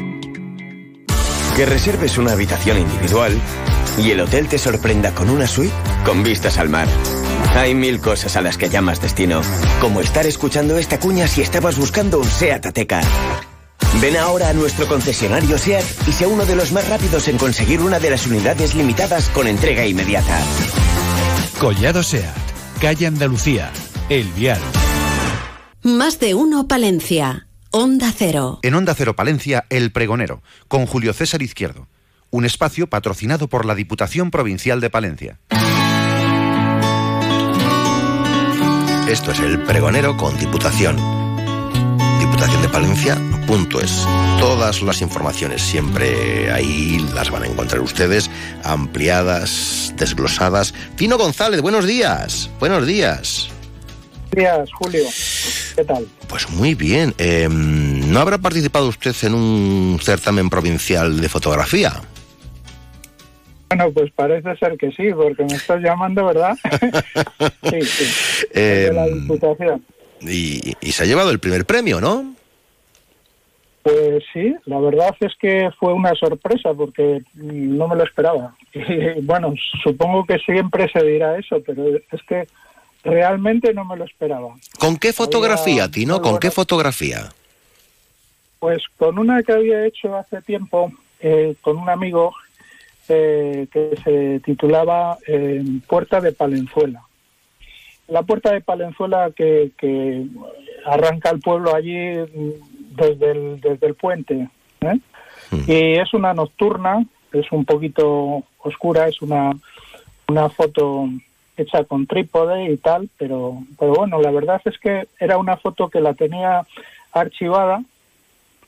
Que reserves una habitación individual y el hotel te sorprenda con una suite con vistas al mar. Hay mil cosas a las que llamas destino, como estar escuchando esta cuña si estabas buscando un SEAT Ateca. Ven ahora a nuestro concesionario SEAT y sea uno de los más rápidos en conseguir una de las unidades limitadas con entrega inmediata. Collado Seat, calle Andalucía, El Vial. Más de uno Palencia. Onda Cero. En Onda Cero Palencia, El Pregonero, con Julio César Izquierdo. Un espacio patrocinado por la Diputación Provincial de Palencia. Esto es el pregonero con Diputación. Diputación de Palencia. Punto es. Todas las informaciones siempre ahí las van a encontrar ustedes, ampliadas, desglosadas. Tino González, buenos días. Buenos días. Días, Julio. ¿Qué tal? Pues muy bien. Eh, ¿No habrá participado usted en un certamen provincial de fotografía? Bueno, pues parece ser que sí, porque me estás llamando, ¿verdad? sí, sí. Eh, de la Diputación. y, y se ha llevado el primer premio, ¿no? Pues sí, la verdad es que fue una sorpresa porque no me lo esperaba. Y bueno, supongo que siempre se dirá eso, pero es que realmente no me lo esperaba. ¿Con qué fotografía, Había Tino? ¿Con qué fotografía? Pues con una que había hecho hace tiempo eh, con un amigo eh, que se titulaba eh, Puerta de Palenzuela. La Puerta de Palenzuela que, que arranca el pueblo allí mm, desde el, desde el puente. ¿eh? Y es una nocturna es un poquito oscura, es una, una foto hecha con trípode y tal, pero, pero bueno, la verdad es que era una foto que la tenía archivada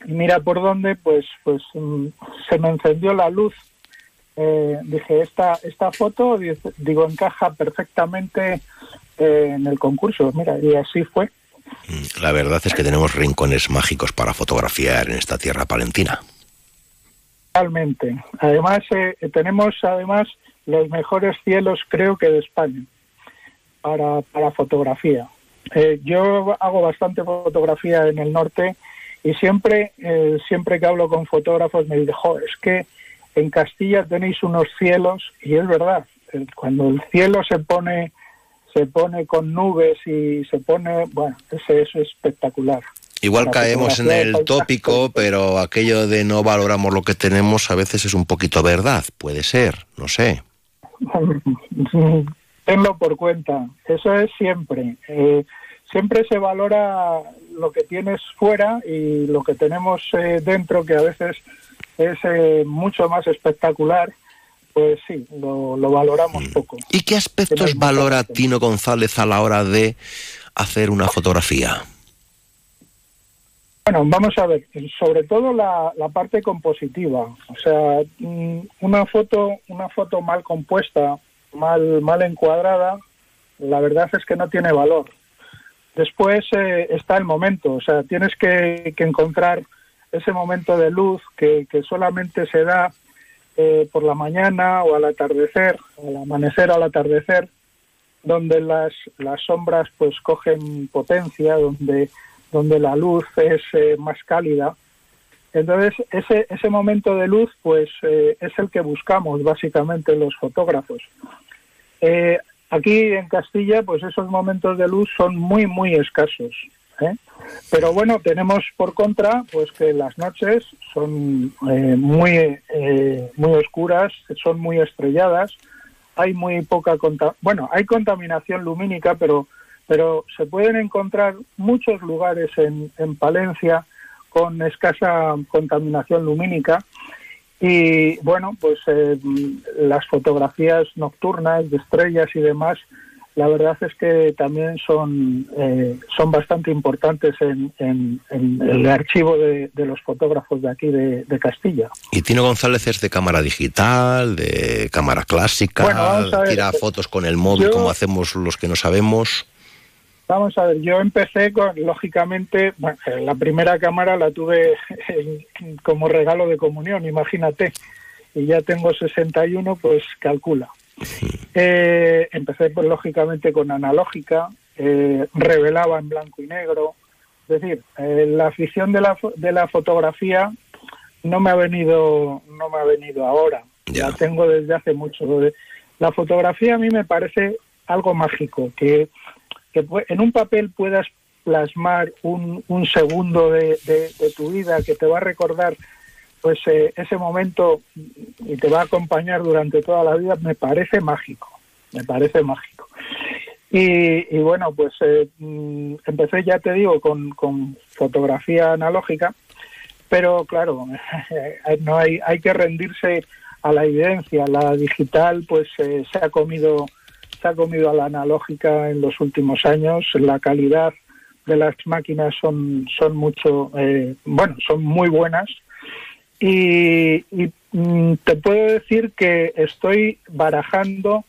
y mira por dónde, pues, pues mm, se me encendió la luz. Eh, dije, esta, esta foto, digo, encaja perfectamente eh, en el concurso. Mira, y así fue. Mm, la verdad es que tenemos rincones mágicos para fotografiar en esta tierra palentina. Realmente. Además, eh, tenemos además los mejores cielos, creo que de España, para, para fotografía. Eh, yo hago bastante fotografía en el norte y siempre, eh, siempre que hablo con fotógrafos me dicen, es que en Castilla tenéis unos cielos y es verdad, cuando el cielo se pone se pone con nubes y se pone, bueno, eso es espectacular. Igual caemos en el tópico, pero aquello de no valoramos lo que tenemos a veces es un poquito verdad, puede ser, no sé. Tenlo por cuenta, eso es siempre. Eh, siempre se valora lo que tienes fuera y lo que tenemos eh, dentro, que a veces es eh, mucho más espectacular, pues sí, lo, lo valoramos mm. poco. ¿Y qué aspectos valora Tino González a la hora de hacer una fotografía? Bueno, vamos a ver, sobre todo la, la, parte compositiva, o sea, mm, una foto, una foto mal compuesta, mal, mal encuadrada, la verdad es que no tiene valor. Después eh, está el momento, o sea, tienes que, que encontrar ese momento de luz que, que solamente se da eh, por la mañana o al atardecer, al amanecer o al atardecer, donde las, las sombras pues cogen potencia, donde donde la luz es eh, más cálida. Entonces, ese, ese momento de luz, pues, eh, es el que buscamos básicamente los fotógrafos. Eh, aquí en Castilla, pues esos momentos de luz son muy, muy escasos. Pero bueno, tenemos por contra, pues que las noches son muy, muy oscuras, son muy estrelladas, hay muy poca, bueno, hay contaminación lumínica, pero pero se pueden encontrar muchos lugares en, Palencia con escasa contaminación lumínica y bueno, pues eh, las fotografías nocturnas de estrellas y demás, la verdad es que también son, eh, son bastante importantes en, el archivo de, los fotógrafos de aquí de, Castilla. Y Tino González es de cámara digital, de cámara clásica, tira fotos con el móvil como hacemos los que no sabemos. Vamos a ver, yo empecé con, lógicamente, eh, la primera cámara la tuve como regalo de comunión, imagínate, y ya tengo 61, pues calcula. Eh, empecé, pues, lógicamente, con analógica, eh, revelaba en blanco y negro. Es decir, la afición de la, de la fotografía no me ha venido, no me ha venido ahora. La tengo desde hace mucho. La fotografía a mí me parece algo mágico, que que en un papel puedas plasmar un, un segundo de, tu vida que te va a recordar pues eh, ese momento y te va a acompañar durante toda la vida me parece mágico me parece mágico. Y, bueno pues eh, mm, empecé ya te digo con, con fotografía analógica pero claro no hay hay que rendirse a la evidencia. La digital pues eh, se ha comido ha comido a la analógica en los últimos años. La calidad de las máquinas son, son mucho, eh, bueno, son muy buenas. Y, mm, te puedo decir que estoy barajando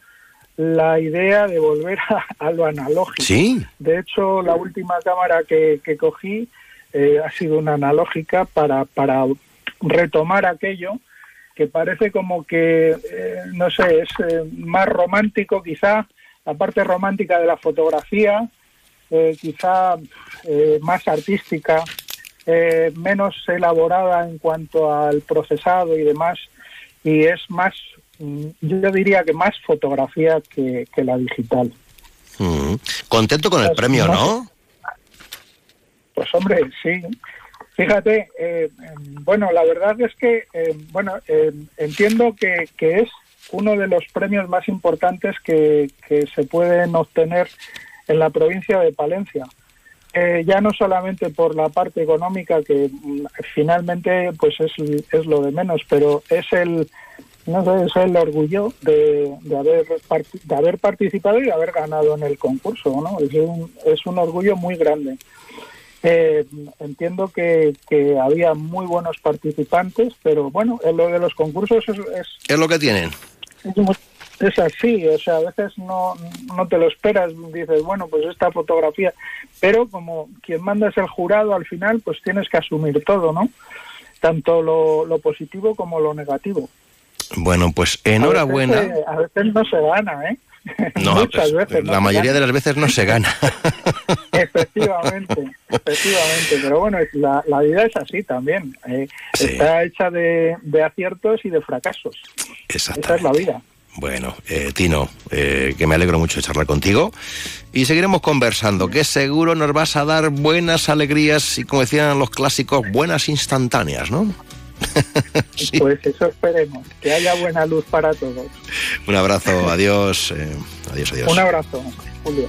la idea de volver a, lo analógico. ¿Sí? De hecho, la última cámara que, cogí eh, ha sido una analógica para, para retomar aquello que parece como que, eh, no sé, es eh, más romántico quizá, la parte romántica de la fotografía, eh, quizá más artística, menos elaborada en cuanto al procesado y demás, y es más, mm, yo diría que más fotografía que, la digital. Mm. Contento con el pues premio, ¿no? Pues hombre, sí. Fíjate, eh, bueno, la verdad es que, eh, bueno, eh, entiendo que, es uno de los premios más importantes que, se pueden obtener en la provincia de Palencia. eh, ya no solamente por la parte económica, que mm, finalmente pues es, es lo de menos, pero es el, no sé, es el orgullo de, de, haber, de haber participado y de haber ganado en el concurso, ¿no? Es un, es un orgullo muy grande. Eh, entiendo que, que, había muy buenos participantes, pero bueno, lo de los concursos es... Es, lo que tienen. Es, así, o sea, a veces no, no te lo esperas, dices, bueno, pues esta fotografía, pero como quien manda es el jurado, al final pues tienes que asumir todo, ¿no? Tanto lo, lo positivo como lo negativo. Bueno, pues enhorabuena. A veces, no se gana, ¿eh? No, Muchas pues, veces la mayoría de las veces no se gana. efectivamente, efectivamente. Pero bueno, la, la vida es así también. ¿eh? Está hecha de, de, aciertos y de fracasos. Esa es la vida. Bueno, eh, Tino, eh, que me alegro mucho de charlar contigo y seguiremos conversando, que seguro nos vas a dar buenas alegrías y, como decían los clásicos, buenas instantáneas, ¿no? Pues eso esperemos, que haya buena luz para todos. Un abrazo, adiós, eh, adiós, adiós. Un abrazo, Julio.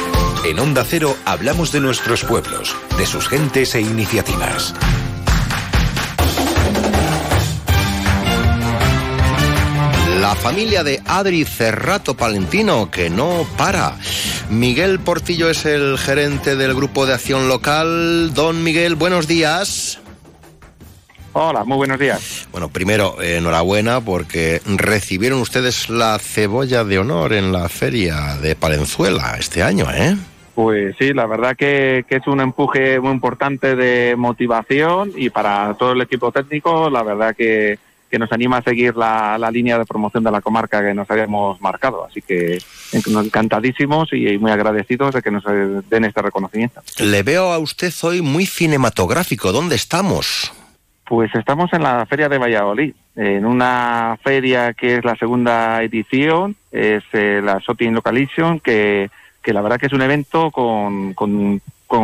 En Onda Cero hablamos de nuestros pueblos, de sus gentes e iniciativas. La familia de Adri Cerrato Palentino, que no para. Miguel Portillo es el gerente del Grupo de Acción Local. Don Miguel, buenos días. Hola, muy buenos días. Bueno, primero, enhorabuena porque recibieron ustedes la cebolla de honor en la feria de Palenzuela este año, ¿eh? Pues sí, la verdad que, es un empuje muy importante de motivación y para todo el equipo técnico, la verdad que, nos anima a seguir la, línea de promoción de la comarca que nos habíamos marcado. Así que encantadísimos y muy agradecidos de que nos den este reconocimiento. Le veo a usted hoy muy cinematográfico. ¿Dónde estamos? Pues estamos en la Feria de Valladolid, en una feria que es la segunda edición, es eh, la Shopping Localization, que que la verdad que es un evento con, con,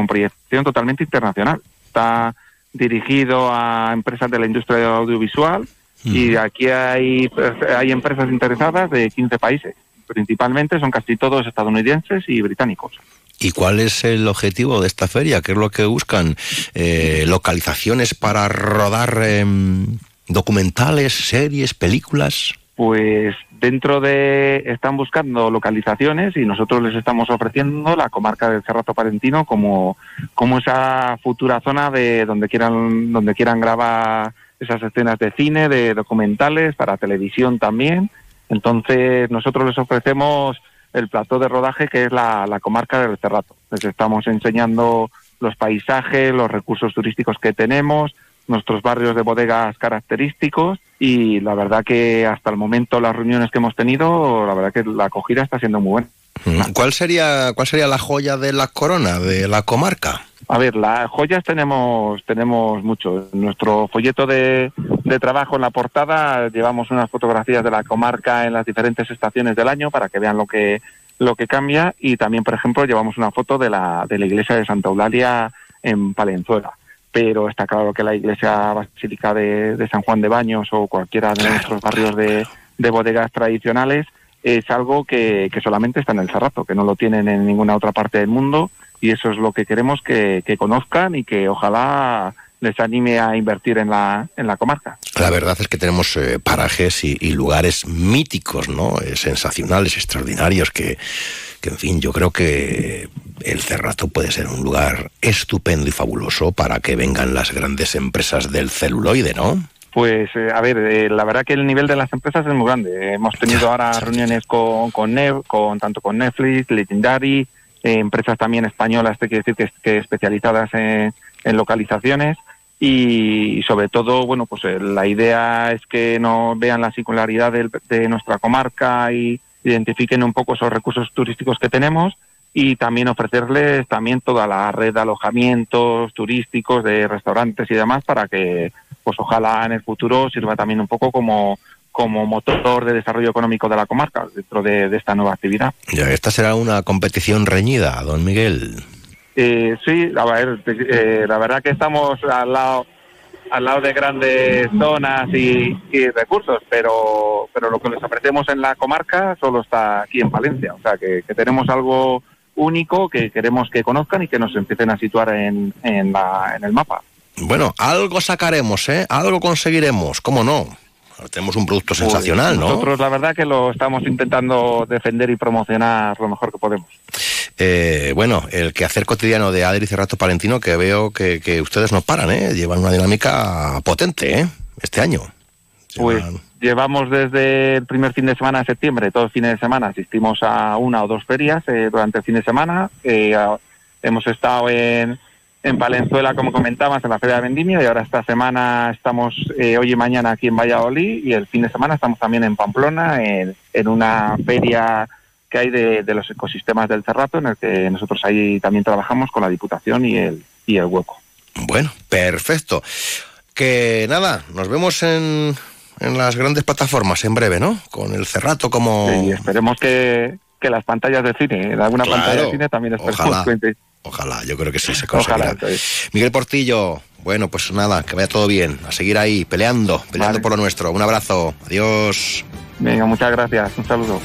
proyección totalmente internacional. Está dirigido a empresas de la industria audiovisual y aquí hay, hay empresas interesadas de 15 países. Principalmente son casi todos estadounidenses y británicos. ¿Y cuál es el objetivo de esta feria? ¿Qué es lo que buscan? Eh, ¿Localizaciones para rodar em, documentales, series, películas? Pues dentro de están buscando localizaciones y nosotros les estamos ofreciendo la comarca del Cerrato Palentino como, como esa futura zona de donde quieran donde quieran grabar esas escenas de cine, de documentales, para televisión también. Entonces nosotros les ofrecemos el plató de rodaje que es la, la comarca del Cerrato. Les estamos enseñando los paisajes, los recursos turísticos que tenemos, nuestros barrios de bodegas característicos y la verdad que hasta el momento las reuniones que hemos tenido, la verdad que la acogida está siendo muy buena. Mm. ¿Cuál sería, cuál sería la joya de la corona, de la comarca? A ver, las joyas tenemos, tenemos mucho. En nuestro folleto de, de, trabajo en la portada llevamos unas fotografías de la comarca en las diferentes estaciones del año para que vean lo que, lo que cambia y también, por ejemplo, llevamos una foto de la, de la iglesia de Santa Eulalia en Palenzuela pero está claro que la iglesia basílica de, San Juan de Baños o cualquiera de nuestros barrios de, bodegas tradicionales es algo que, solamente está en el Cerrato, que no lo tienen en ninguna otra parte del mundo y eso es lo que queremos que, conozcan y que ojalá les anime a invertir en la, en la comarca. La verdad es que tenemos eh, parajes y, lugares míticos, ¿no? Eh, sensacionales, extraordinarios, que, que, en fin, yo creo que el Cerrato puede ser un lugar estupendo y fabuloso para que vengan las grandes empresas del celuloide, ¿no? Pues eh, a ver, eh, la verdad que el nivel de las empresas es muy grande. Hemos tenido ahora reuniones con, con, con tanto con Netflix, Legendary, eh, empresas también españolas, te quiero decir que, especializadas en, localizaciones y, sobre todo, bueno, pues la idea es que no vean la singularidad de, de nuestra comarca y, identifiquen un poco esos recursos turísticos que tenemos y también ofrecerles también toda la red de alojamientos turísticos, de restaurantes y demás para que, pues ojalá en el futuro sirva también un poco como como motor de desarrollo económico de la comarca dentro de, esta nueva actividad. Esta será una competición reñida, don Miguel. Eh, sí, a ver, eh, la verdad que estamos al lado al lado de grandes zonas y, recursos, pero pero lo que les ofrecemos en la comarca solo está aquí en Palencia, o sea que, tenemos algo único que queremos que conozcan y que nos empiecen a situar en, en, la, en el mapa. Bueno, algo sacaremos, ¿eh? Algo conseguiremos, ¿cómo no? Tenemos un producto sensacional, ¿no? Nosotros la verdad que lo estamos intentando defender y promocionar lo mejor que podemos. Eh, bueno, el quehacer cotidiano de Adri Cerrato Palentino, que veo que, ustedes no paran, ¿eh? Llevan una dinámica potente, ¿eh? Este año. Pues llevamos desde el primer fin de semana de septiembre, todo el fin de semana, asistimos a una o dos ferias eh, durante el fin de semana. Eh, hemos estado en en Valenzuela, como comentabas, en la Feria de Vendimia, y ahora esta semana estamos, eh, hoy y mañana aquí en Valladolid, y el fin de semana estamos también en Pamplona, en, una feria que hay de, los ecosistemas del Cerrato, en el que nosotros ahí también trabajamos con la Diputación y el, y el Hueco. Bueno, perfecto. Que nada, nos vemos en, en las grandes plataformas en breve, ¿no? Con el Cerrato como... Sí, esperemos que, que las pantallas de cine, en alguna pantalla de cine también esperemos Ojalá, yo creo que sí se conseguirá. Miguel Portillo, bueno, pues nada, que vaya todo bien. A seguir ahí, peleando, peleando por lo nuestro. Un abrazo, adiós. Venga, muchas gracias, un saludo.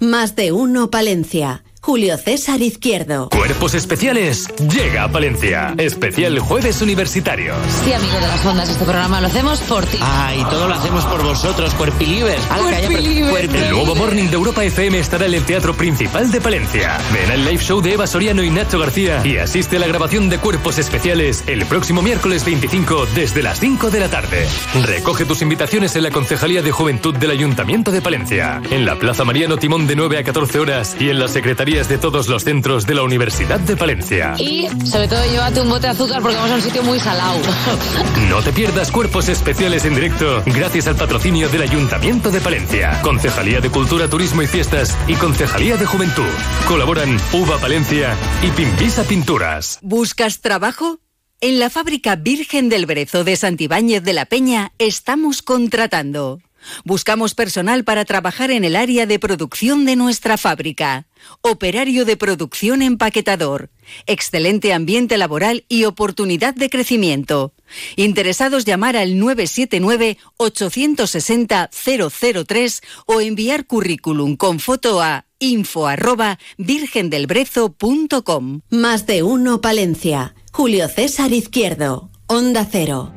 Más de uno, Palencia. Julio César Izquierdo. Cuerpos especiales llega a Palencia. Especial Jueves Universitarios. Sí, amigo de las ondas, este programa lo hacemos por ti. Ah, y todo lo hacemos por vosotros, cuerpilivers. A la El nuevo Morning de Europa FM estará en el Teatro Principal de Palencia. Ven al live show de Eva Soriano y Nacho García y asiste a la grabación de Cuerpos Especiales el próximo miércoles 25 desde las 5 de la tarde. Recoge tus invitaciones en la Concejalía de Juventud del Ayuntamiento de Palencia, en la Plaza Mariano Timón de 9 a 14 horas y en la Secretaría de todos los centros de la Universidad de Palencia. Y sobre todo llévate un bote de azúcar porque vamos a un sitio muy salado. No te pierdas cuerpos especiales en directo gracias al patrocinio del Ayuntamiento de Palencia, Concejalía de Cultura, Turismo y Fiestas y Concejalía de Juventud. Colaboran Uva Palencia y Pimpisa Pinturas. ¿Buscas trabajo? En la fábrica Virgen del Brezo de Santibáñez de la Peña estamos contratando. Buscamos personal para trabajar en el área de producción de nuestra fábrica. Operario de producción empaquetador. Excelente ambiente laboral y oportunidad de crecimiento. Interesados llamar al 979-860-003 o enviar currículum con foto a info arroba virgendelbrezo.com. Más de uno Palencia. Julio César Izquierdo. Onda Cero.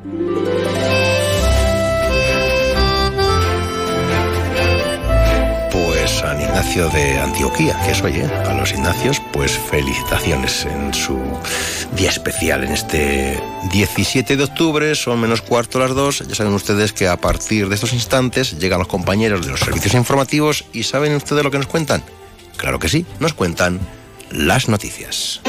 Ignacio de Antioquía, que es hoy, A los Ignacios, pues felicitaciones en su día especial, en este 17 de octubre, son menos cuarto las dos. Ya saben ustedes que a partir de estos instantes llegan los compañeros de los servicios informativos y ¿saben ustedes lo que nos cuentan? Claro que sí, nos cuentan las noticias.